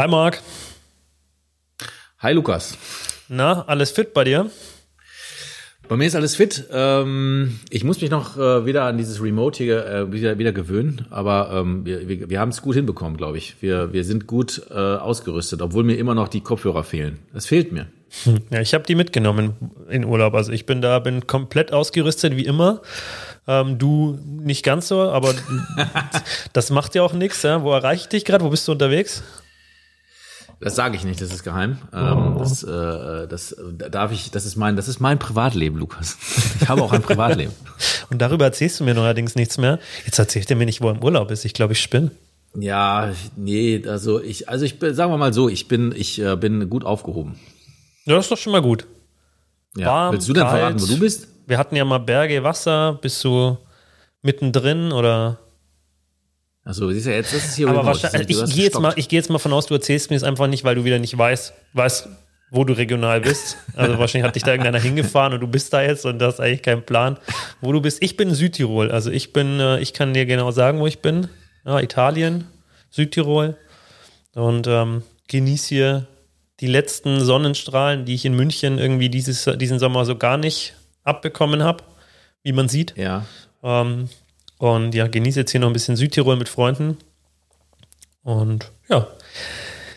Hi Marc. Hi Lukas. Na, alles fit bei dir? Bei mir ist alles fit. Ähm, ich muss mich noch äh, wieder an dieses Remote hier äh, wieder, wieder gewöhnen, aber ähm, wir, wir, wir haben es gut hinbekommen, glaube ich. Wir, wir sind gut äh, ausgerüstet, obwohl mir immer noch die Kopfhörer fehlen. Es fehlt mir. Ja, ich habe die mitgenommen in Urlaub. Also ich bin da, bin komplett ausgerüstet wie immer. Ähm, du nicht ganz so, aber das macht ja auch nichts. Ja? Wo erreiche ich dich gerade? Wo bist du unterwegs? Das sage ich nicht, das ist geheim. Ähm, das, äh, das darf ich, das ist mein, das ist mein Privatleben, Lukas. Ich habe auch ein Privatleben. Und darüber erzählst du mir neuerdings nichts mehr. Jetzt erzählt er mir nicht, wo er im Urlaub ist. Ich glaube, ich spinne. Ja, nee, also ich, also ich bin, sagen wir mal so, ich bin, ich äh, bin gut aufgehoben. Ja, das ist doch schon mal gut. Ja. Warm, Willst du denn kalt. verraten, wo du bist? Wir hatten ja mal Berge, Wasser. Bist du mittendrin oder? Also siehst du jetzt, das ist hier Aber wahrscheinlich, ich gehe jetzt mal, ich gehe jetzt mal von aus, du erzählst mir es einfach nicht, weil du wieder nicht weißt, weißt, wo du regional bist. Also wahrscheinlich hat dich da irgendeiner hingefahren und du bist da jetzt und das ist eigentlich kein Plan, wo du bist. Ich bin in Südtirol, also ich bin, äh, ich kann dir genau sagen, wo ich bin. Ja, Italien, Südtirol und ähm, genieße hier die letzten Sonnenstrahlen, die ich in München irgendwie dieses, diesen Sommer so gar nicht abbekommen habe, wie man sieht. Ja. Ähm, und ja, genieße jetzt hier noch ein bisschen Südtirol mit Freunden. Und ja,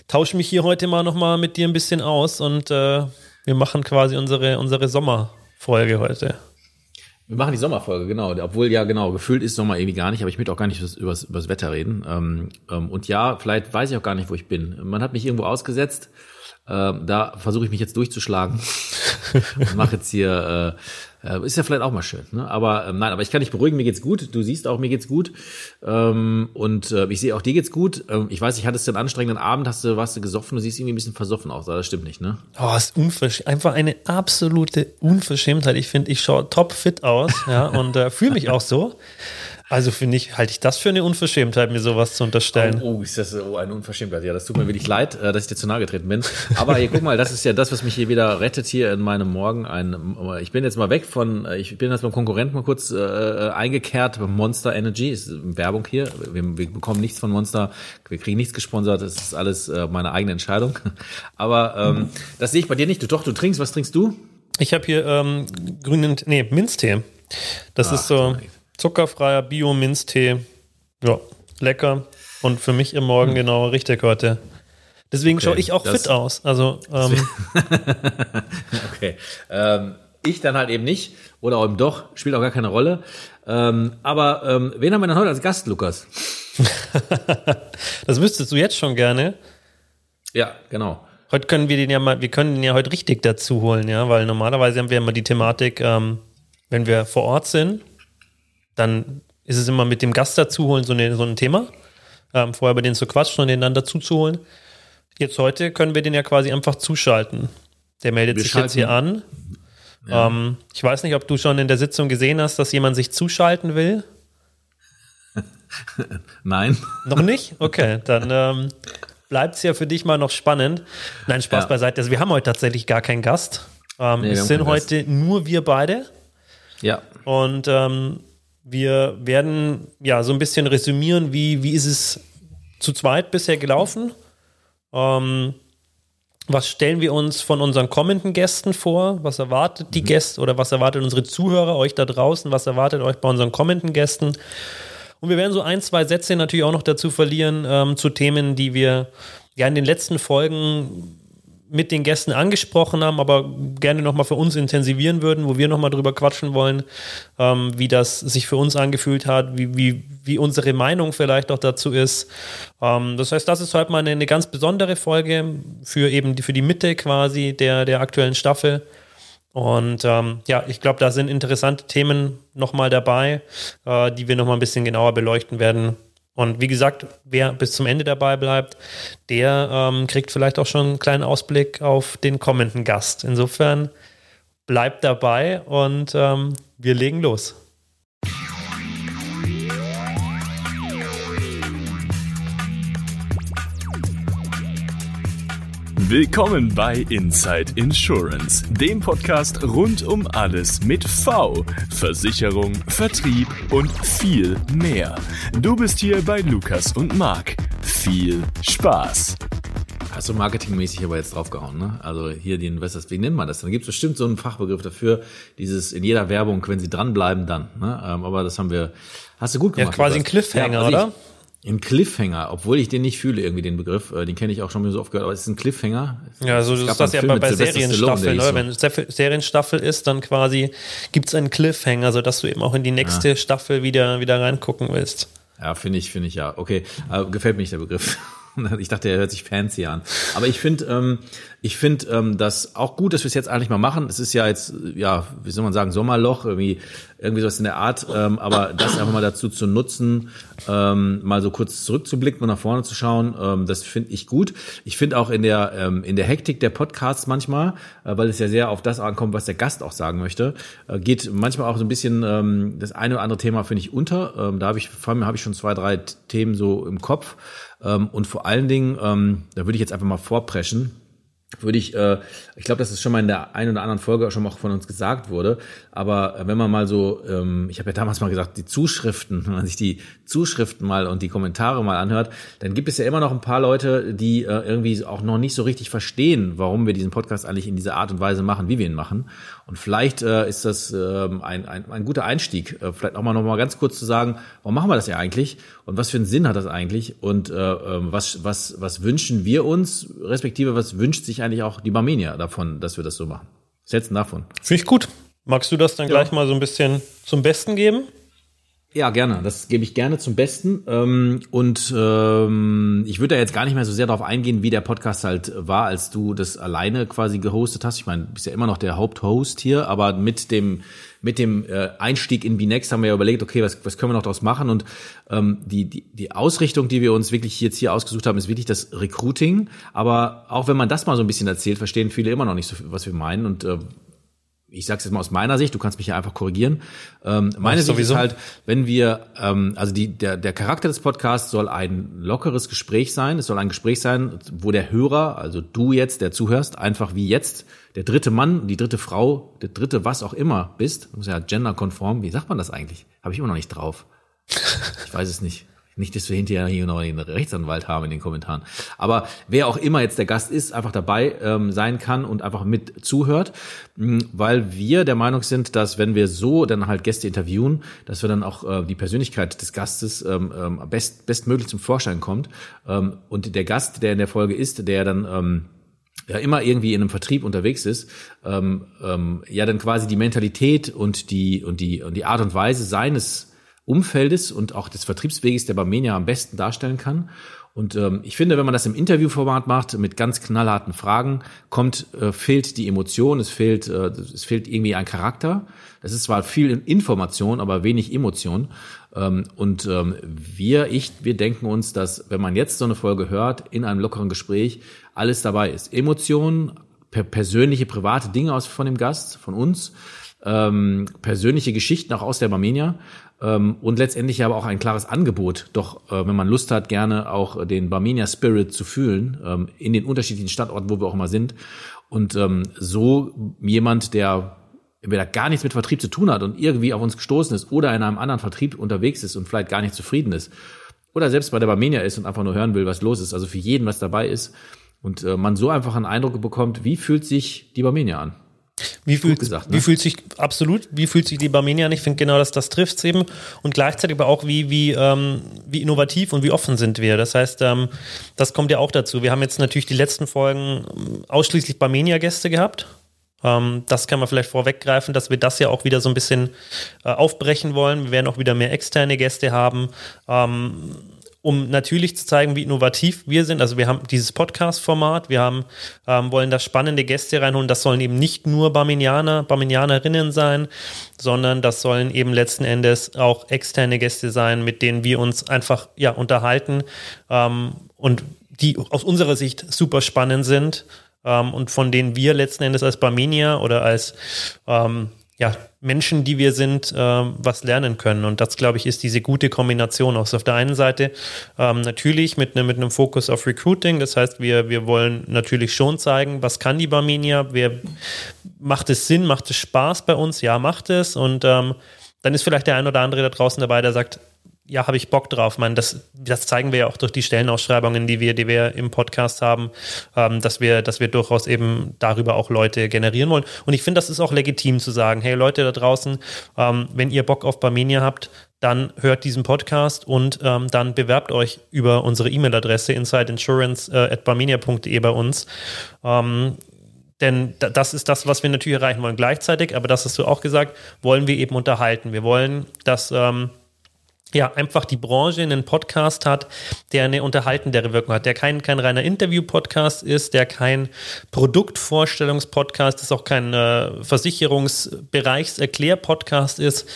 tausche mich hier heute mal nochmal mit dir ein bisschen aus und äh, wir machen quasi unsere, unsere Sommerfolge heute. Wir machen die Sommerfolge, genau. Obwohl ja, genau, gefühlt ist Sommer irgendwie gar nicht, aber ich möchte auch gar nicht über das Wetter reden. Ähm, ähm, und ja, vielleicht weiß ich auch gar nicht, wo ich bin. Man hat mich irgendwo ausgesetzt. Äh, da versuche ich mich jetzt durchzuschlagen und mache jetzt hier äh, ist ja vielleicht auch mal schön. Ne? Aber ähm, nein, aber ich kann dich beruhigen, mir geht's gut. Du siehst auch, mir geht's gut. Ähm, und äh, ich sehe auch, dir geht's gut. Ähm, ich weiß, ich hattest einen anstrengenden Abend, hast du, warst du gesoffen, du siehst irgendwie ein bisschen versoffen aus. Das stimmt nicht, ne? Oh, ist unverschämt. Einfach eine absolute Unverschämtheit. Ich finde, ich schaue top fit aus, ja, und äh, fühle mich auch so. Also finde ich, halte ich das für eine Unverschämtheit, mir sowas zu unterstellen. Oh, oh ist das oh, eine Unverschämtheit. Ja, das tut mir wirklich leid, äh, dass ich dir zu nahe getreten bin. Aber hier, guck mal, das ist ja das, was mich hier wieder rettet hier in meinem Morgen. Ein, ich bin jetzt mal weg von, äh, ich bin jetzt beim Konkurrenten mal kurz äh, eingekehrt, Monster Energy, ist Werbung hier. Wir, wir bekommen nichts von Monster, wir kriegen nichts gesponsert, das ist alles äh, meine eigene Entscheidung. Aber ähm, das sehe ich bei dir nicht. Du doch, du trinkst, was trinkst du? Ich habe hier ähm, grünen, nee, Minztee. Das Ach, ist so zuckerfreier Bio-Minztee. Ja, lecker. Und für mich im Morgen hm. genau richtig heute. Deswegen okay, schaue ich auch fit aus. Also ähm, okay. Ähm, ich dann halt eben nicht. Oder eben doch, spielt auch gar keine Rolle. Ähm, aber ähm, wen haben wir denn heute als Gast, Lukas? das wüsstest du jetzt schon gerne. Ja, genau. Heute können wir den ja mal, wir können den ja heute richtig dazu holen, ja, weil normalerweise haben wir immer die Thematik, ähm, wenn wir vor Ort sind, dann ist es immer mit dem Gast dazu holen so, eine, so ein Thema. Ähm, vorher bei denen zu quatschen und den dann dazu zu holen. Jetzt heute können wir den ja quasi einfach zuschalten. Der meldet wir sich jetzt hier an. Ja. Ähm, ich weiß nicht, ob du schon in der Sitzung gesehen hast, dass jemand sich zuschalten will. Nein. Noch nicht? Okay, dann ähm, bleibt es ja für dich mal noch spannend. Nein, Spaß ja. beiseite. Also wir haben heute tatsächlich gar keinen Gast. Ähm, nee, es sind heute Gast. nur wir beide. Ja. Und ähm, wir werden ja so ein bisschen resümieren, wie, wie ist es zu zweit bisher gelaufen? Ähm, was stellen wir uns von unseren kommenden Gästen vor? Was erwartet die mhm. Gäste oder was erwartet unsere Zuhörer, euch da draußen? Was erwartet euch bei unseren kommenden Gästen? Und wir werden so ein, zwei Sätze natürlich auch noch dazu verlieren ähm, zu Themen, die wir ja in den letzten Folgen mit den Gästen angesprochen haben, aber gerne nochmal für uns intensivieren würden, wo wir nochmal drüber quatschen wollen, ähm, wie das sich für uns angefühlt hat, wie, wie, wie unsere Meinung vielleicht auch dazu ist. Ähm, das heißt, das ist heute mal eine, eine, ganz besondere Folge für eben die, für die Mitte quasi der, der aktuellen Staffel. Und ähm, ja, ich glaube, da sind interessante Themen nochmal dabei, äh, die wir nochmal ein bisschen genauer beleuchten werden. Und wie gesagt, wer bis zum Ende dabei bleibt, der ähm, kriegt vielleicht auch schon einen kleinen Ausblick auf den kommenden Gast. Insofern bleibt dabei und ähm, wir legen los. Willkommen bei Inside Insurance, dem Podcast rund um alles mit V, Versicherung, Vertrieb und viel mehr. Du bist hier bei Lukas und Marc. Viel Spaß! Hast du marketingmäßig aber jetzt draufgehauen, ne? Also hier den, was das, wie nennt man das? Dann gibt es bestimmt so einen Fachbegriff dafür, dieses in jeder Werbung, wenn sie dranbleiben, dann. Ne? Ähm, aber das haben wir, hast du gut gemacht. Ja, quasi ein Cliffhanger, ja, oder? Ein Cliffhanger, obwohl ich den nicht fühle, irgendwie den Begriff, äh, den kenne ich auch schon so oft gehört, aber es ist ein Cliffhanger. Ja, so ist das ja bei, bei Serienstaffeln, oder? So. Wenn es Serienstaffel ist, dann quasi gibt's einen Cliffhanger, so dass du eben auch in die nächste ja. Staffel wieder, wieder reingucken willst. Ja, finde ich, finde ich ja. Okay, äh, gefällt mir nicht der Begriff. Ich dachte, er hört sich fancy an. Aber ich finde, ähm, ich finde ähm, das auch gut, dass wir es jetzt eigentlich mal machen. Es ist ja jetzt, ja, wie soll man sagen, Sommerloch, irgendwie, irgendwie sowas in der Art. Ähm, aber das einfach mal dazu zu nutzen, ähm, mal so kurz zurückzublicken und nach vorne zu schauen, ähm, das finde ich gut. Ich finde auch in der ähm, in der Hektik der Podcasts manchmal, äh, weil es ja sehr auf das ankommt, was der Gast auch sagen möchte, äh, geht manchmal auch so ein bisschen ähm, das eine oder andere Thema finde ich unter. Ähm, da habe ich vor allem habe ich schon zwei drei Themen so im Kopf. Ähm, und vor allen Dingen, ähm, da würde ich jetzt einfach mal vorpreschen, würde ich, äh, ich glaube, das ist schon mal in der einen oder anderen Folge schon mal von uns gesagt wurde, aber äh, wenn man mal so, ähm, ich habe ja damals mal gesagt, die Zuschriften, wenn man sich die Zuschriften mal und die Kommentare mal anhört, dann gibt es ja immer noch ein paar Leute, die äh, irgendwie auch noch nicht so richtig verstehen, warum wir diesen Podcast eigentlich in dieser Art und Weise machen, wie wir ihn machen. Und vielleicht äh, ist das äh, ein, ein, ein guter Einstieg, äh, vielleicht auch mal noch mal ganz kurz zu sagen, warum machen wir das ja eigentlich und was für einen Sinn hat das eigentlich und äh, ähm, was, was, was wünschen wir uns, respektive was wünscht sich eigentlich auch die Barmenia davon, dass wir das so machen? Setzen davon. Finde ich gut. Magst du das dann ja. gleich mal so ein bisschen zum Besten geben? Ja, gerne. Das gebe ich gerne zum Besten. Ähm, und ähm, ich würde da jetzt gar nicht mehr so sehr darauf eingehen, wie der Podcast halt war, als du das alleine quasi gehostet hast. Ich meine, du bist ja immer noch der Haupthost hier, aber mit dem mit dem äh, Einstieg in Binext haben wir ja überlegt, okay, was, was können wir noch daraus machen? Und ähm, die, die, die Ausrichtung, die wir uns wirklich jetzt hier ausgesucht haben, ist wirklich das Recruiting. Aber auch wenn man das mal so ein bisschen erzählt, verstehen viele immer noch nicht so, was wir meinen. Und äh, ich sage es jetzt mal aus meiner Sicht, du kannst mich ja einfach korrigieren. Ähm, meine Sicht sowieso. ist halt, wenn wir, ähm, also die, der, der Charakter des Podcasts soll ein lockeres Gespräch sein. Es soll ein Gespräch sein, wo der Hörer, also du jetzt, der zuhörst, einfach wie jetzt der dritte Mann, die dritte Frau, der dritte was auch immer bist. Muss ja genderkonform. Wie sagt man das eigentlich? Habe ich immer noch nicht drauf. Ich weiß es nicht. Nicht, dass wir hinterher hier noch einen Rechtsanwalt haben in den Kommentaren. Aber wer auch immer jetzt der Gast ist, einfach dabei ähm, sein kann und einfach mit zuhört, mh, weil wir der Meinung sind, dass wenn wir so dann halt Gäste interviewen, dass wir dann auch äh, die Persönlichkeit des Gastes ähm, ähm, best, bestmöglich zum Vorschein kommt. Ähm, und der Gast, der in der Folge ist, der dann ähm, ja immer irgendwie in einem Vertrieb unterwegs ist, ähm, ähm, ja dann quasi die Mentalität und die und die und die Art und Weise seines Umfeldes und auch des Vertriebsweges der Barmenia am besten darstellen kann. Und ähm, ich finde, wenn man das im Interviewformat macht, mit ganz knallharten Fragen, kommt, äh, fehlt die Emotion, es fehlt, äh, es fehlt irgendwie ein Charakter. Es ist zwar viel Information, aber wenig Emotion. Ähm, und ähm, wir, ich, wir denken uns, dass wenn man jetzt so eine Folge hört, in einem lockeren Gespräch, alles dabei ist. Emotionen, per persönliche, private Dinge aus von dem Gast, von uns, ähm, persönliche Geschichten auch aus der Barmenia und letztendlich aber auch ein klares Angebot, doch äh, wenn man Lust hat, gerne auch den Barmenia Spirit zu fühlen, ähm, in den unterschiedlichen Standorten, wo wir auch immer sind. Und ähm, so jemand, der entweder gar nichts mit Vertrieb zu tun hat und irgendwie auf uns gestoßen ist oder in einem anderen Vertrieb unterwegs ist und vielleicht gar nicht zufrieden ist oder selbst bei der Barmenia ist und einfach nur hören will, was los ist, also für jeden was dabei ist und äh, man so einfach einen Eindruck bekommt, wie fühlt sich die Barmenia an? Wie fühlt, gesagt, ne? wie fühlt sich, absolut, wie fühlt sich die Barmenia an? Ich finde genau, dass das trifft eben. Und gleichzeitig aber auch, wie, wie, ähm, wie innovativ und wie offen sind wir. Das heißt, ähm, das kommt ja auch dazu. Wir haben jetzt natürlich die letzten Folgen ähm, ausschließlich Barmenia-Gäste gehabt. Ähm, das kann man vielleicht vorweggreifen, dass wir das ja auch wieder so ein bisschen äh, aufbrechen wollen. Wir werden auch wieder mehr externe Gäste haben. Ähm, um natürlich zu zeigen, wie innovativ wir sind. Also wir haben dieses Podcast-Format, wir haben, ähm, wollen da spannende Gäste reinholen. Das sollen eben nicht nur Barminianer, Barminianerinnen sein, sondern das sollen eben letzten Endes auch externe Gäste sein, mit denen wir uns einfach ja unterhalten ähm, und die aus unserer Sicht super spannend sind ähm, und von denen wir letzten Endes als Barmenia oder als ähm, ja, Menschen, die wir sind, äh, was lernen können. Und das, glaube ich, ist diese gute Kombination aus. Auf der einen Seite ähm, natürlich mit, ne, mit einem Fokus auf Recruiting. Das heißt, wir, wir wollen natürlich schon zeigen, was kann die Barmenia, wer macht es Sinn, macht es Spaß bei uns? Ja, macht es. Und ähm, dann ist vielleicht der ein oder andere da draußen dabei, der sagt, ja, habe ich Bock drauf. Man, das, das zeigen wir ja auch durch die Stellenausschreibungen, die wir, die wir im Podcast haben, ähm, dass wir, dass wir durchaus eben darüber auch Leute generieren wollen. Und ich finde, das ist auch legitim zu sagen, hey Leute da draußen, ähm, wenn ihr Bock auf Barmenia habt, dann hört diesen Podcast und ähm, dann bewerbt euch über unsere E-Mail-Adresse insideinsurance.barmenia.de äh, bei uns. Ähm, denn das ist das, was wir natürlich erreichen wollen. Gleichzeitig, aber das hast du auch gesagt, wollen wir eben unterhalten. Wir wollen, dass ähm, ja, einfach die Branche einen Podcast hat, der eine unterhaltendere Wirkung hat, der kein, kein reiner Interview-Podcast ist, der kein Produktvorstellungspodcast ist, auch kein äh, Versicherungsbereichserklär-Podcast ist.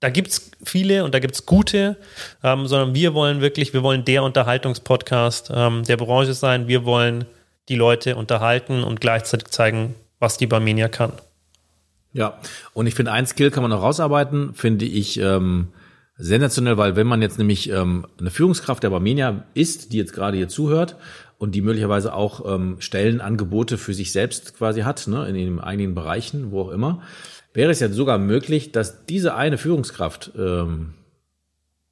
Da gibt es viele und da gibt es gute, ähm, sondern wir wollen wirklich, wir wollen der Unterhaltungspodcast ähm, der Branche sein. Wir wollen die Leute unterhalten und gleichzeitig zeigen, was die Barmenia kann. Ja, und ich finde, ein Skill kann man noch rausarbeiten, finde ich, ähm, sensationell, weil wenn man jetzt nämlich ähm, eine Führungskraft der Barmenia ist, die jetzt gerade hier zuhört und die möglicherweise auch ähm, Stellenangebote für sich selbst quasi hat, ne, in den eigenen Bereichen, wo auch immer, wäre es ja sogar möglich, dass diese eine Führungskraft ähm,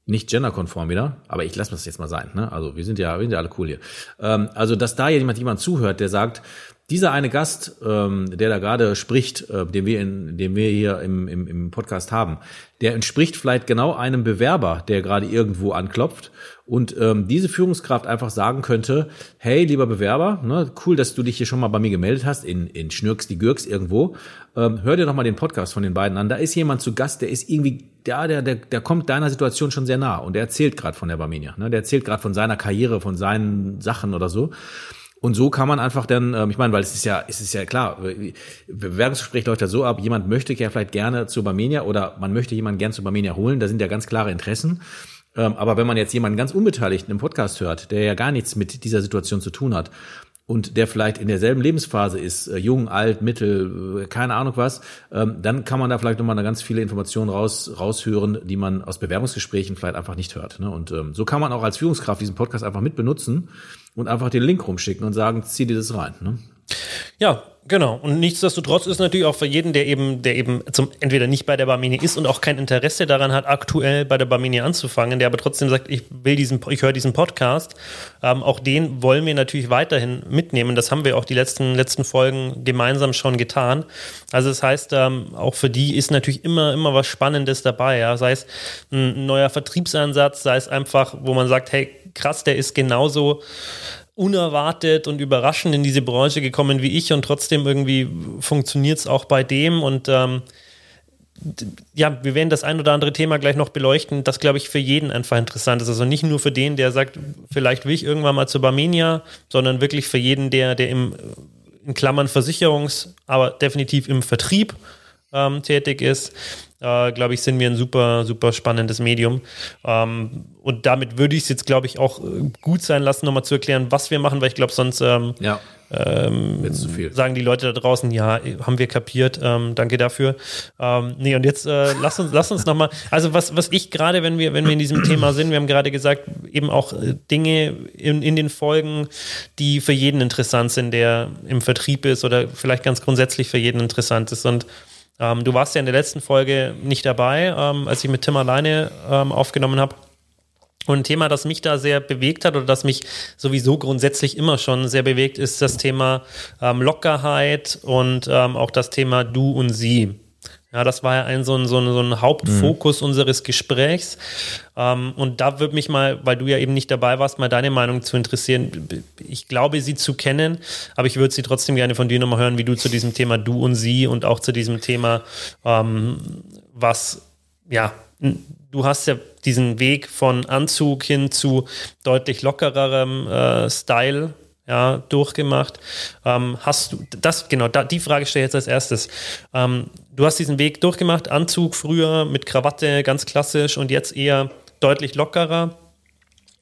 nicht genderkonform wieder, aber ich lasse das jetzt mal sein. Ne? Also wir sind ja, wir sind ja alle cool hier. Ähm, also dass da jemand jemand zuhört, der sagt, dieser eine Gast, ähm, der da gerade spricht, äh, den wir in, den wir hier im, im, im Podcast haben, der entspricht vielleicht genau einem Bewerber, der gerade irgendwo anklopft und ähm, diese Führungskraft einfach sagen könnte, hey, lieber Bewerber, ne, cool, dass du dich hier schon mal bei mir gemeldet hast, in, in Schnürks die Gürks irgendwo, ähm, hör dir doch mal den Podcast von den beiden an. Da ist jemand zu Gast, der ist irgendwie, der, der, der, der kommt deiner Situation schon sehr nah und der erzählt gerade von der Barmenia, ne, der erzählt gerade von seiner Karriere, von seinen Sachen oder so. Und so kann man einfach dann, ähm, ich meine, weil es ist ja, es ist ja klar, Bewerbungsgespräch läuft ja so ab, jemand möchte ja vielleicht gerne zu Barmenia oder man möchte jemanden gerne zu Barmenia holen, da sind ja ganz klare Interessen. Ähm, aber wenn man jetzt jemanden ganz Unbeteiligten im Podcast hört, der ja gar nichts mit dieser Situation zu tun hat, und der vielleicht in derselben Lebensphase ist, äh, jung, alt, mittel, äh, keine Ahnung was, ähm, dann kann man da vielleicht nochmal ganz viele Informationen raus, raushören, die man aus Bewerbungsgesprächen vielleicht einfach nicht hört. Ne? Und ähm, so kann man auch als Führungskraft diesen Podcast einfach mit benutzen und einfach den Link rumschicken und sagen, zieh dir das rein. Ne? Ja, genau. Und nichtsdestotrotz ist natürlich auch für jeden, der eben, der eben zum, entweder nicht bei der Barmini ist und auch kein Interesse daran hat, aktuell bei der Barmini anzufangen, der aber trotzdem sagt, ich will diesen, ich höre diesen Podcast, ähm, auch den wollen wir natürlich weiterhin mitnehmen. Das haben wir auch die letzten, letzten Folgen gemeinsam schon getan. Also das heißt, ähm, auch für die ist natürlich immer, immer was Spannendes dabei, ja. Sei es ein neuer Vertriebsansatz, sei es einfach, wo man sagt, hey, krass, der ist genauso unerwartet und überraschend in diese Branche gekommen wie ich und trotzdem irgendwie funktioniert es auch bei dem und ähm, ja, wir werden das ein oder andere Thema gleich noch beleuchten, das glaube ich für jeden einfach interessant ist. Also nicht nur für den, der sagt, vielleicht will ich irgendwann mal zur Barmenia, sondern wirklich für jeden, der, der im, in Klammern Versicherungs, aber definitiv im Vertrieb ähm, tätig ist äh, glaube ich, sind wir ein super, super spannendes Medium. Ähm, und damit würde ich es jetzt, glaube ich, auch äh, gut sein lassen, nochmal zu erklären, was wir machen, weil ich glaube, sonst ähm, ja. ähm, sagen die Leute da draußen, ja, haben wir kapiert, ähm, danke dafür. Ähm, nee, und jetzt äh, lass uns, lass uns nochmal, also was, was ich gerade, wenn wir, wenn wir in diesem Thema sind, wir haben gerade gesagt, eben auch äh, Dinge in, in den Folgen, die für jeden interessant sind, der im Vertrieb ist oder vielleicht ganz grundsätzlich für jeden interessant ist. Und ähm, du warst ja in der letzten Folge nicht dabei, ähm, als ich mit Tim alleine ähm, aufgenommen habe. Und ein Thema, das mich da sehr bewegt hat oder das mich sowieso grundsätzlich immer schon sehr bewegt, ist das Thema ähm, Lockerheit und ähm, auch das Thema Du und Sie. Ja, das war ja ein so ein, so ein, so ein Hauptfokus mhm. unseres Gesprächs. Ähm, und da würde mich mal, weil du ja eben nicht dabei warst, mal deine Meinung zu interessieren. Ich glaube, sie zu kennen, aber ich würde sie trotzdem gerne von dir nochmal hören, wie du zu diesem Thema du und sie und auch zu diesem Thema, ähm, was, ja, du hast ja diesen Weg von Anzug hin zu deutlich lockererem äh, Style ja, durchgemacht. Ähm, hast du das, genau, da, die Frage stelle ich jetzt als erstes. Ähm, du hast diesen Weg durchgemacht, Anzug früher mit Krawatte, ganz klassisch und jetzt eher deutlich lockerer.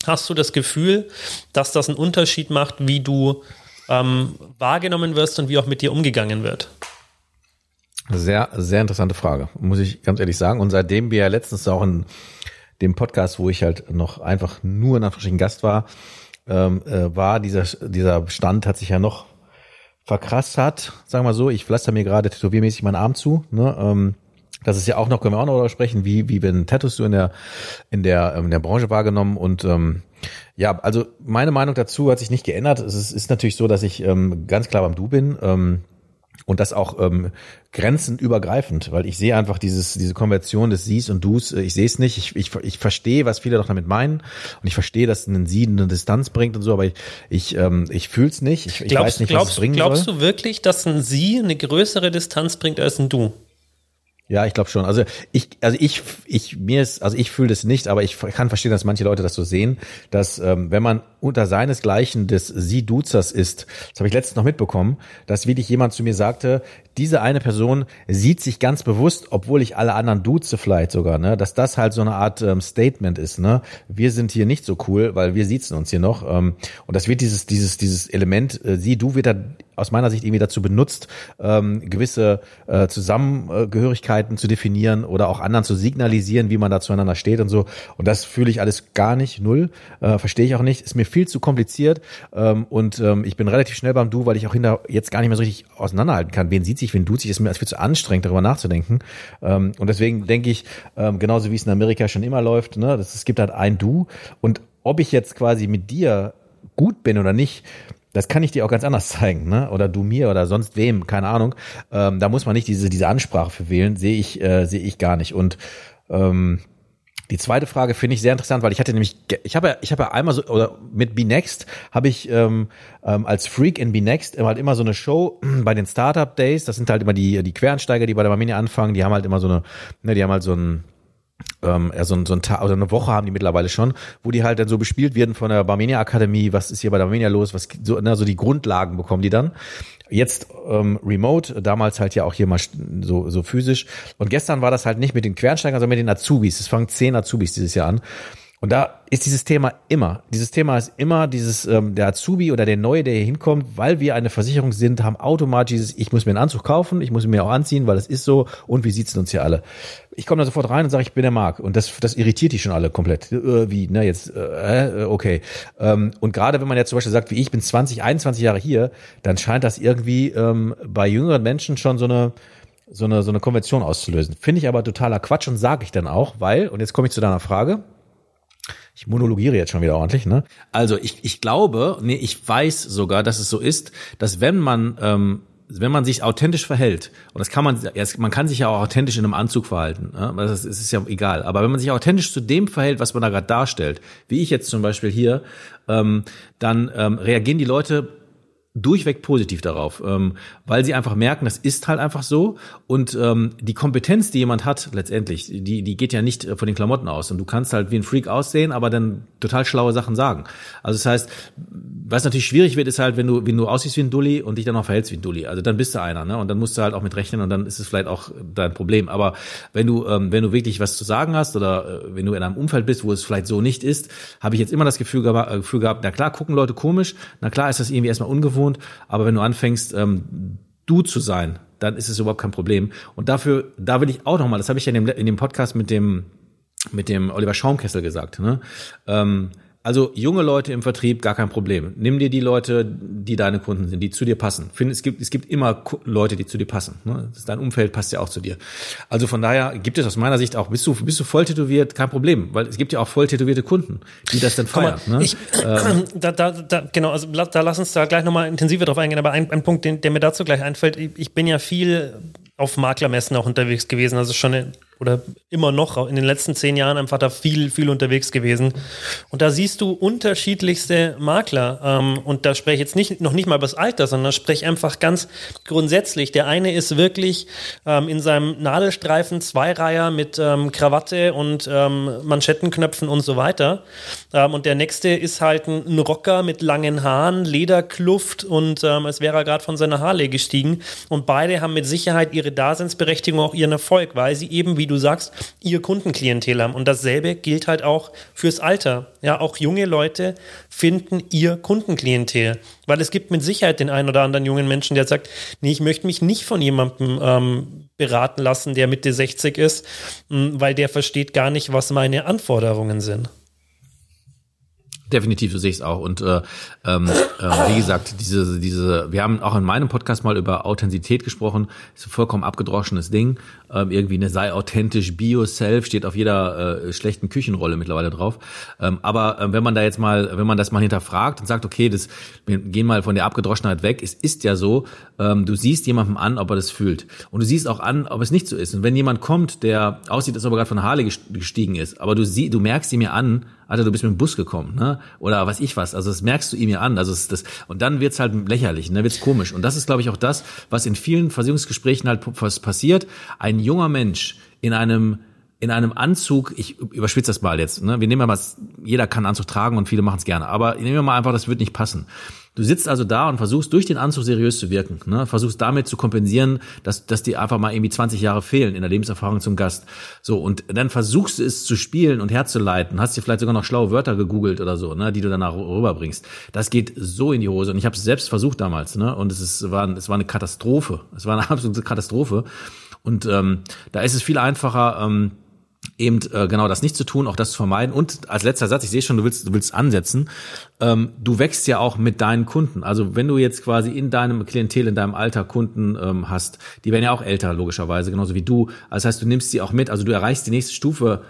Hast du das Gefühl, dass das einen Unterschied macht, wie du ähm, wahrgenommen wirst und wie auch mit dir umgegangen wird? Sehr, sehr interessante Frage, muss ich ganz ehrlich sagen. Und seitdem wir ja letztens auch in dem Podcast, wo ich halt noch einfach nur in Anführungsstrichen Gast war, ähm, äh, war, dieser, dieser Stand hat sich ja noch verkrasst hat, sagen wir so, ich pflaster mir gerade tätowiermäßig meinen Arm zu, ne, ähm, Das ist ja auch noch, können wir auch noch darüber sprechen, wie, wie werden Tattoos du in der, in der, in der Branche wahrgenommen und ähm, ja, also meine Meinung dazu hat sich nicht geändert. Es ist, ist natürlich so, dass ich ähm, ganz klar beim Du bin. Ähm, und das auch ähm, grenzenübergreifend, weil ich sehe einfach dieses, diese Konversion des Sies und Dus, äh, ich sehe es nicht, ich, ich, ich verstehe, was viele doch damit meinen und ich verstehe, dass ein Sie eine Distanz bringt und so, aber ich, ich, ähm, ich fühle es nicht, ich, ich glaubst, weiß nicht, glaubst, was es bringen glaubst soll. du wirklich, dass ein Sie eine größere Distanz bringt als ein Du? Ja, ich glaube schon. Also ich, also ich, ich mir ist, also ich fühle das nicht, aber ich kann verstehen, dass manche Leute das so sehen, dass ähm, wenn man unter seinesgleichen des Sie Duzers ist, das habe ich letztens noch mitbekommen, dass wirklich jemand zu mir sagte, diese eine Person sieht sich ganz bewusst, obwohl ich alle anderen duze vielleicht sogar, ne, dass das halt so eine Art ähm, Statement ist, ne, wir sind hier nicht so cool, weil wir siezen uns hier noch ähm, und das wird dieses dieses dieses Element äh, Sie Du wird da aus meiner Sicht irgendwie dazu benutzt, ähm, gewisse äh, Zusammengehörigkeiten zu definieren oder auch anderen zu signalisieren, wie man da zueinander steht und so. Und das fühle ich alles gar nicht, null. Äh, Verstehe ich auch nicht. Ist mir viel zu kompliziert. Ähm, und ähm, ich bin relativ schnell beim Du, weil ich auch hinter jetzt gar nicht mehr so richtig auseinanderhalten kann. Wen sieht sich, wen tut sich, ist mir als viel zu anstrengend, darüber nachzudenken. Ähm, und deswegen denke ich, ähm, genauso wie es in Amerika schon immer läuft, ne, das, es gibt halt ein Du. Und ob ich jetzt quasi mit dir gut bin oder nicht, das kann ich dir auch ganz anders zeigen, ne? Oder du mir oder sonst wem, keine Ahnung. Ähm, da muss man nicht diese diese Ansprache für wählen, sehe ich äh, sehe ich gar nicht. Und ähm, die zweite Frage finde ich sehr interessant, weil ich hatte nämlich, ich habe ja, ich habe ja einmal so, oder mit Be Next habe ich ähm, ähm, als Freak in Be Next halt immer so eine Show bei den Startup Days. Das sind halt immer die die Quereinsteiger, die bei der Marminia anfangen. Die haben halt immer so eine, ne, die haben halt so ein ähm, so, so ein Tag oder eine Woche haben die mittlerweile schon, wo die halt dann so bespielt werden von der Barmenia Akademie, was ist hier bei der Barmenia los, was so, ne, so die Grundlagen bekommen die dann. Jetzt ähm, remote, damals halt ja auch hier mal so, so physisch. Und gestern war das halt nicht mit den Quernsteigern, sondern mit den Azubis. Es fangen zehn Azubis dieses Jahr an. Und da ist dieses Thema immer. Dieses Thema ist immer dieses, ähm, der Azubi oder der Neue, der hier hinkommt, weil wir eine Versicherung sind, haben automatisch dieses, ich muss mir einen Anzug kaufen, ich muss ihn mir auch anziehen, weil das ist so und wie sieht's uns hier alle? Ich komme da sofort rein und sage, ich bin der Marc. Und das, das irritiert die schon alle komplett. Äh, wie, ne, jetzt, äh, okay. Ähm, und gerade wenn man jetzt zum Beispiel sagt, wie ich bin 20, 21 Jahre hier, dann scheint das irgendwie ähm, bei jüngeren Menschen schon so eine, so eine, so eine Konvention auszulösen. Finde ich aber totaler Quatsch und sage ich dann auch, weil, und jetzt komme ich zu deiner Frage, ich monologiere jetzt schon wieder ordentlich, ne? Also ich, ich glaube, nee, ich weiß sogar, dass es so ist, dass wenn man ähm, wenn man sich authentisch verhält, und das kann man, man kann sich ja auch authentisch in einem Anzug verhalten, ne? das ist ja egal, aber wenn man sich authentisch zu dem verhält, was man da gerade darstellt, wie ich jetzt zum Beispiel hier, ähm, dann ähm, reagieren die Leute durchweg positiv darauf, ähm, weil sie einfach merken, das ist halt einfach so und ähm, die Kompetenz, die jemand hat, letztendlich, die die geht ja nicht von den Klamotten aus und du kannst halt wie ein Freak aussehen, aber dann total schlaue Sachen sagen. Also das heißt, was natürlich schwierig wird, ist halt, wenn du wenn du aussiehst wie ein Dulli und dich dann auch verhältst wie ein Dulli, also dann bist du einer, ne? Und dann musst du halt auch mit rechnen und dann ist es vielleicht auch dein Problem. Aber wenn du ähm, wenn du wirklich was zu sagen hast oder äh, wenn du in einem Umfeld bist, wo es vielleicht so nicht ist, habe ich jetzt immer das Gefühl, äh, Gefühl gehabt, na klar gucken Leute komisch, na klar ist das irgendwie erstmal ungewohnt ungewohnt, aber wenn du anfängst, ähm, du zu sein, dann ist es überhaupt kein Problem. Und dafür, da will ich auch nochmal, das habe ich ja in dem, in dem Podcast mit dem, mit dem Oliver Schaumkessel gesagt, ne? Ähm, also junge Leute im Vertrieb, gar kein Problem. Nimm dir die Leute, die deine Kunden sind, die zu dir passen. Find, es gibt es gibt immer Leute, die zu dir passen. Ne? Dein Umfeld passt ja auch zu dir. Also von daher gibt es aus meiner Sicht auch, bist du bist du voll tätowiert, kein Problem, weil es gibt ja auch voll tätowierte Kunden, die das dann feiern. Mal, ne? ich, ähm. da, da, da, genau, also da lass uns da gleich nochmal intensiver drauf eingehen. Aber ein, ein Punkt, den, der mir dazu gleich einfällt, ich, ich bin ja viel auf Maklermessen auch unterwegs gewesen, also schon oder immer noch in den letzten zehn Jahren einfach da viel, viel unterwegs gewesen. Und da siehst du unterschiedlichste Makler. Ähm, und da spreche ich jetzt nicht, noch nicht mal über das Alter, sondern spreche einfach ganz grundsätzlich. Der eine ist wirklich ähm, in seinem Nadelstreifen Zweireiher mit ähm, Krawatte und ähm, Manschettenknöpfen und so weiter. Ähm, und der nächste ist halt ein, Rocker mit langen Haaren, Lederkluft und ähm, als wäre er gerade von seiner Harley gestiegen. Und beide haben mit Sicherheit ihre Daseinsberechtigung, auch ihren Erfolg, weil sie eben, wie du sagst, ihr Kundenklientel haben. Und dasselbe gilt halt auch fürs Alter. Ja, auch junge Leute finden ihr Kundenklientel. Weil es gibt mit Sicherheit den einen oder anderen jungen Menschen, der sagt, nee, ich möchte mich nicht von jemandem ähm, beraten lassen, der Mitte 60 ist, weil der versteht gar nicht, was meine Anforderungen sind. Definitiv, so sehe ich es auch. Und äh, ähm, äh, wie gesagt, diese, diese, wir haben auch in meinem Podcast mal über Authentizität gesprochen. Ist ein vollkommen abgedroschenes Ding. Ähm, irgendwie eine sei authentisch, bio self steht auf jeder äh, schlechten Küchenrolle mittlerweile drauf. Ähm, aber äh, wenn man da jetzt mal, wenn man das mal hinterfragt und sagt, okay, das, wir gehen mal von der Abgedroschenheit weg, es ist ja so, ähm, du siehst jemandem an, ob er das fühlt. Und du siehst auch an, ob es nicht so ist. Und wenn jemand kommt, der aussieht, als ob er gerade von Harley gestiegen ist, aber du sie, du merkst ihm ja an, Alter, du bist mit dem Bus gekommen, ne? Oder was ich was. Also das merkst du ihm ja an. Also das, das und dann wird's halt lächerlich, ne? Wird's komisch. Und das ist, glaube ich, auch das, was in vielen Versicherungsgesprächen halt passiert. Ein junger Mensch in einem in einem Anzug, ich überspitze das mal jetzt, ne? wir nehmen mal, jeder kann Anzug tragen und viele machen es gerne, aber nehmen wir mal einfach, das wird nicht passen. Du sitzt also da und versuchst durch den Anzug seriös zu wirken, ne? versuchst damit zu kompensieren, dass, dass dir einfach mal irgendwie 20 Jahre fehlen in der Lebenserfahrung zum Gast. So, und dann versuchst du es zu spielen und herzuleiten, hast dir vielleicht sogar noch schlaue Wörter gegoogelt oder so, ne? die du danach rüberbringst. Das geht so in die Hose und ich habe es selbst versucht damals ne? und es, ist, war, es war eine Katastrophe. Es war eine absolute Katastrophe. Und ähm, da ist es viel einfacher, ähm, eben äh, genau das nicht zu tun, auch das zu vermeiden. Und als letzter Satz, ich sehe schon, du willst, du willst ansetzen. Ähm, du wächst ja auch mit deinen Kunden. Also wenn du jetzt quasi in deinem Klientel, in deinem Alter Kunden ähm, hast, die werden ja auch älter logischerweise, genauso wie du. Das heißt, du nimmst sie auch mit. Also du erreichst die nächste Stufe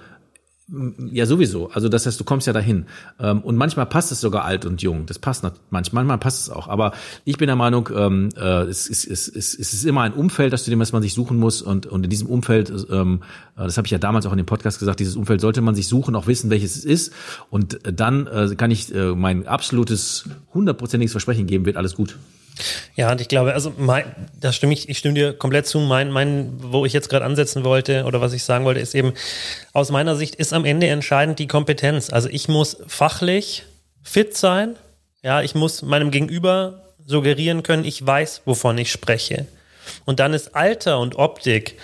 ja, sowieso. Also das heißt, du kommst ja dahin. Ähm, und manchmal passt es sogar alt und jung. Das passt manchmal, manchmal passt es auch. Aber ich bin der Meinung, ähm, äh, es, ist, es, ist, es ist immer ein Umfeld, das zu dem was man sich suchen muss. Und, und in diesem Umfeld, ähm, äh, das habe ich ja damals auch in dem Podcast gesagt, dieses Umfeld sollte man sich suchen, auch wissen, welches es ist. Und dann äh, kann ich mein absolutes hundertprozentiges Versprechen geben, wird alles gut. Ja, und ich glaube, also mein, da stimme ich, ich stimme dir komplett zu. Mein, mein, wo ich jetzt gerade ansetzen wollte oder was ich sagen wollte, ist eben, aus meiner Sicht ist am Ende entscheidend die Kompetenz. Also ich muss fachlich fit sein. Ja, ich muss meinem Gegenüber suggerieren können, ich weiß, wovon ich spreche. Und dann ist Alter und Optik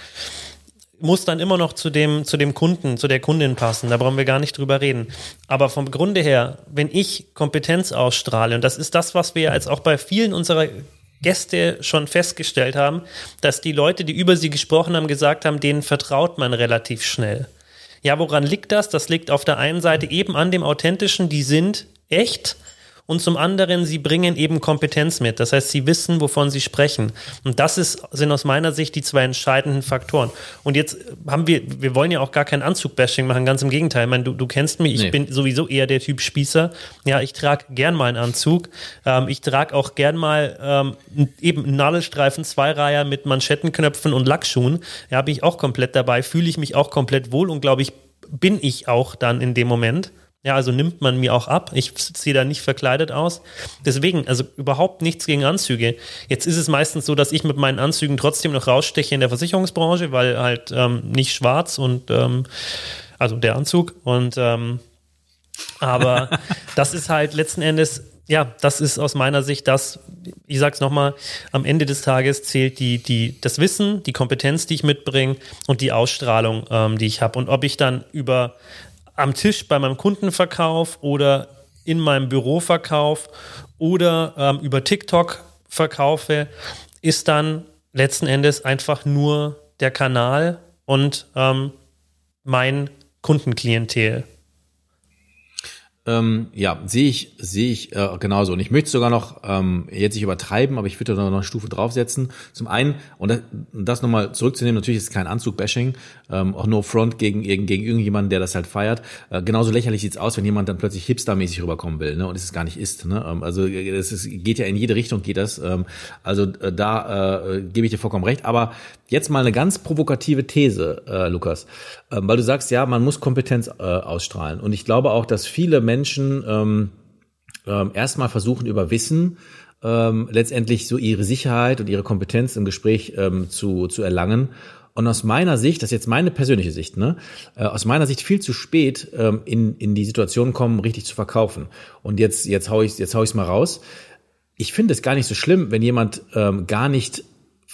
muss dann immer noch zu dem, zu dem Kunden, zu der Kundin passen. Da brauchen wir gar nicht drüber reden. Aber vom Grunde her, wenn ich Kompetenz ausstrahle, und das ist das, was wir als auch bei vielen unserer Gäste schon festgestellt haben, dass die Leute, die über sie gesprochen haben, gesagt haben, denen vertraut man relativ schnell. Ja, woran liegt das? Das liegt auf der einen Seite eben an dem Authentischen, die sind echt und zum anderen, sie bringen eben Kompetenz mit. Das heißt, sie wissen, wovon sie sprechen. Und das ist, sind aus meiner Sicht die zwei entscheidenden Faktoren. Und jetzt haben wir, wir wollen ja auch gar kein Anzug-Bashing machen, ganz im Gegenteil. Ich meine, du, du kennst mich, ich nee. bin sowieso eher der Typ Spießer. Ja, ich trage gern mal einen Anzug. Ähm, ich trage auch gern mal ähm, eben einen Nadelstreifen, Zweireiher mit Manschettenknöpfen und Lackschuhen. Ja, bin ich auch komplett dabei, fühle ich mich auch komplett wohl und glaube ich, bin ich auch dann in dem Moment. Ja, also nimmt man mir auch ab. Ich sehe da nicht verkleidet aus. Deswegen, also überhaupt nichts gegen Anzüge. Jetzt ist es meistens so, dass ich mit meinen Anzügen trotzdem noch raussteche in der Versicherungsbranche, weil halt ähm, nicht schwarz und ähm, also der Anzug und ähm, aber das ist halt letzten Endes ja, das ist aus meiner Sicht das, ich sag's nochmal, am Ende des Tages zählt die, die, das Wissen, die Kompetenz, die ich mitbringe und die Ausstrahlung, ähm, die ich habe. Und ob ich dann über am Tisch bei meinem Kundenverkauf oder in meinem Büroverkauf oder ähm, über TikTok verkaufe, ist dann letzten Endes einfach nur der Kanal und ähm, mein Kundenklientel. Ähm, ja, sehe ich, sehe ich äh, genauso. Und ich möchte sogar noch noch jetzt nicht übertreiben, aber ich würde da noch eine Stufe draufsetzen. Zum einen, und das, nochmal zurückzunehmen, natürlich ist es kein Anzug-Bashing, ähm, auch no front gegen, gegen, gegen irgendjemanden, der das halt feiert. Äh, genauso lächerlich sieht's aus, wenn jemand dann plötzlich hipstermäßig rüberkommen will, ne, und es gar nicht ist. Ne? Ähm, also es ist, geht ja in jede Richtung, geht das. Ähm, also äh, da äh, gebe ich dir vollkommen recht. Aber jetzt mal eine ganz provokative These, äh, Lukas, ähm, weil du sagst, ja, man muss Kompetenz äh, ausstrahlen. Und ich glaube auch, dass viele Menschen ähm, ähm, erstmal versuchen, über Wissen ähm, letztendlich so ihre Sicherheit und ihre Kompetenz im Gespräch ähm, zu, zu erlangen. Und aus meiner Sicht, das ist jetzt meine persönliche Sicht, ne, äh, aus meiner Sicht viel zu spät ähm, in, in die Situation kommen, richtig zu verkaufen. Und jetzt, jetzt hau ich ich's mal raus. Ich finde es gar nicht so schlimm, wenn jemand ähm, gar nicht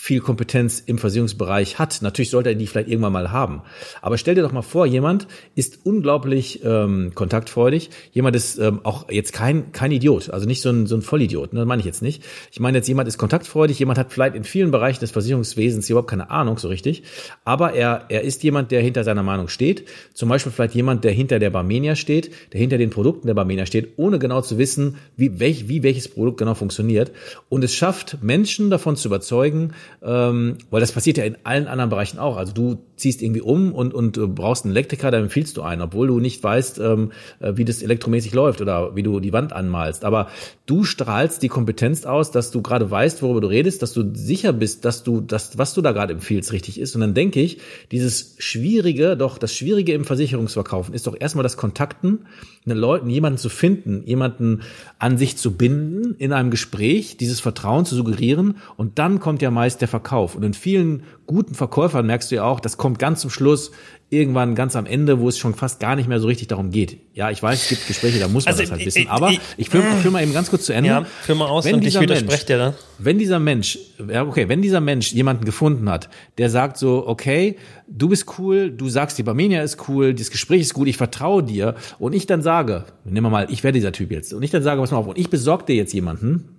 viel Kompetenz im Versicherungsbereich hat. Natürlich sollte er die vielleicht irgendwann mal haben. Aber stell dir doch mal vor, jemand ist unglaublich ähm, kontaktfreudig. Jemand ist ähm, auch jetzt kein, kein Idiot, also nicht so ein, so ein Vollidiot, ne, das meine ich jetzt nicht. Ich meine jetzt, jemand ist kontaktfreudig, jemand hat vielleicht in vielen Bereichen des Versicherungswesens überhaupt keine Ahnung so richtig, aber er, er ist jemand, der hinter seiner Meinung steht. Zum Beispiel vielleicht jemand, der hinter der Barmenia steht, der hinter den Produkten der Barmenia steht, ohne genau zu wissen, wie, welch, wie welches Produkt genau funktioniert. Und es schafft, Menschen davon zu überzeugen, ähm, weil das passiert ja in allen anderen Bereichen auch. Also du ziehst irgendwie um und, und äh, brauchst einen Elektriker, dann empfiehlst du einen, obwohl du nicht weißt, ähm, äh, wie das elektromäßig läuft oder wie du die Wand anmalst. Aber du strahlst die Kompetenz aus, dass du gerade weißt, worüber du redest, dass du sicher bist, dass du das, was du da gerade empfiehlst, richtig ist. Und dann denke ich, dieses Schwierige, doch das Schwierige im Versicherungsverkaufen ist doch erstmal das Kontakten, einen Leuten, jemanden zu finden, jemanden an sich zu binden in einem Gespräch, dieses Vertrauen zu suggerieren und dann kommt ja meist der Verkauf. Und in vielen guten Verkäufern merkst du ja auch, das kommt ganz zum Schluss, irgendwann ganz am Ende, wo es schon fast gar nicht mehr so richtig darum geht. Ja, ich weiß, es gibt Gespräche, da muss man also, das halt wissen. Ich, aber ich, ich führe führ mal eben ganz kurz zu Ende. Ja, führ mal aus wenn und ich widerspreche dir dann. Wenn dieser Mensch, ja, okay, wenn dieser Mensch jemanden gefunden hat, der sagt so, okay, du bist cool, du sagst, die Barmenia ist cool, das Gespräch ist gut, ich vertraue dir und ich dann sage, nehmen wir mal, ich werde dieser Typ jetzt und ich dann sage, pass mal auf, und ich besorge dir jetzt jemanden,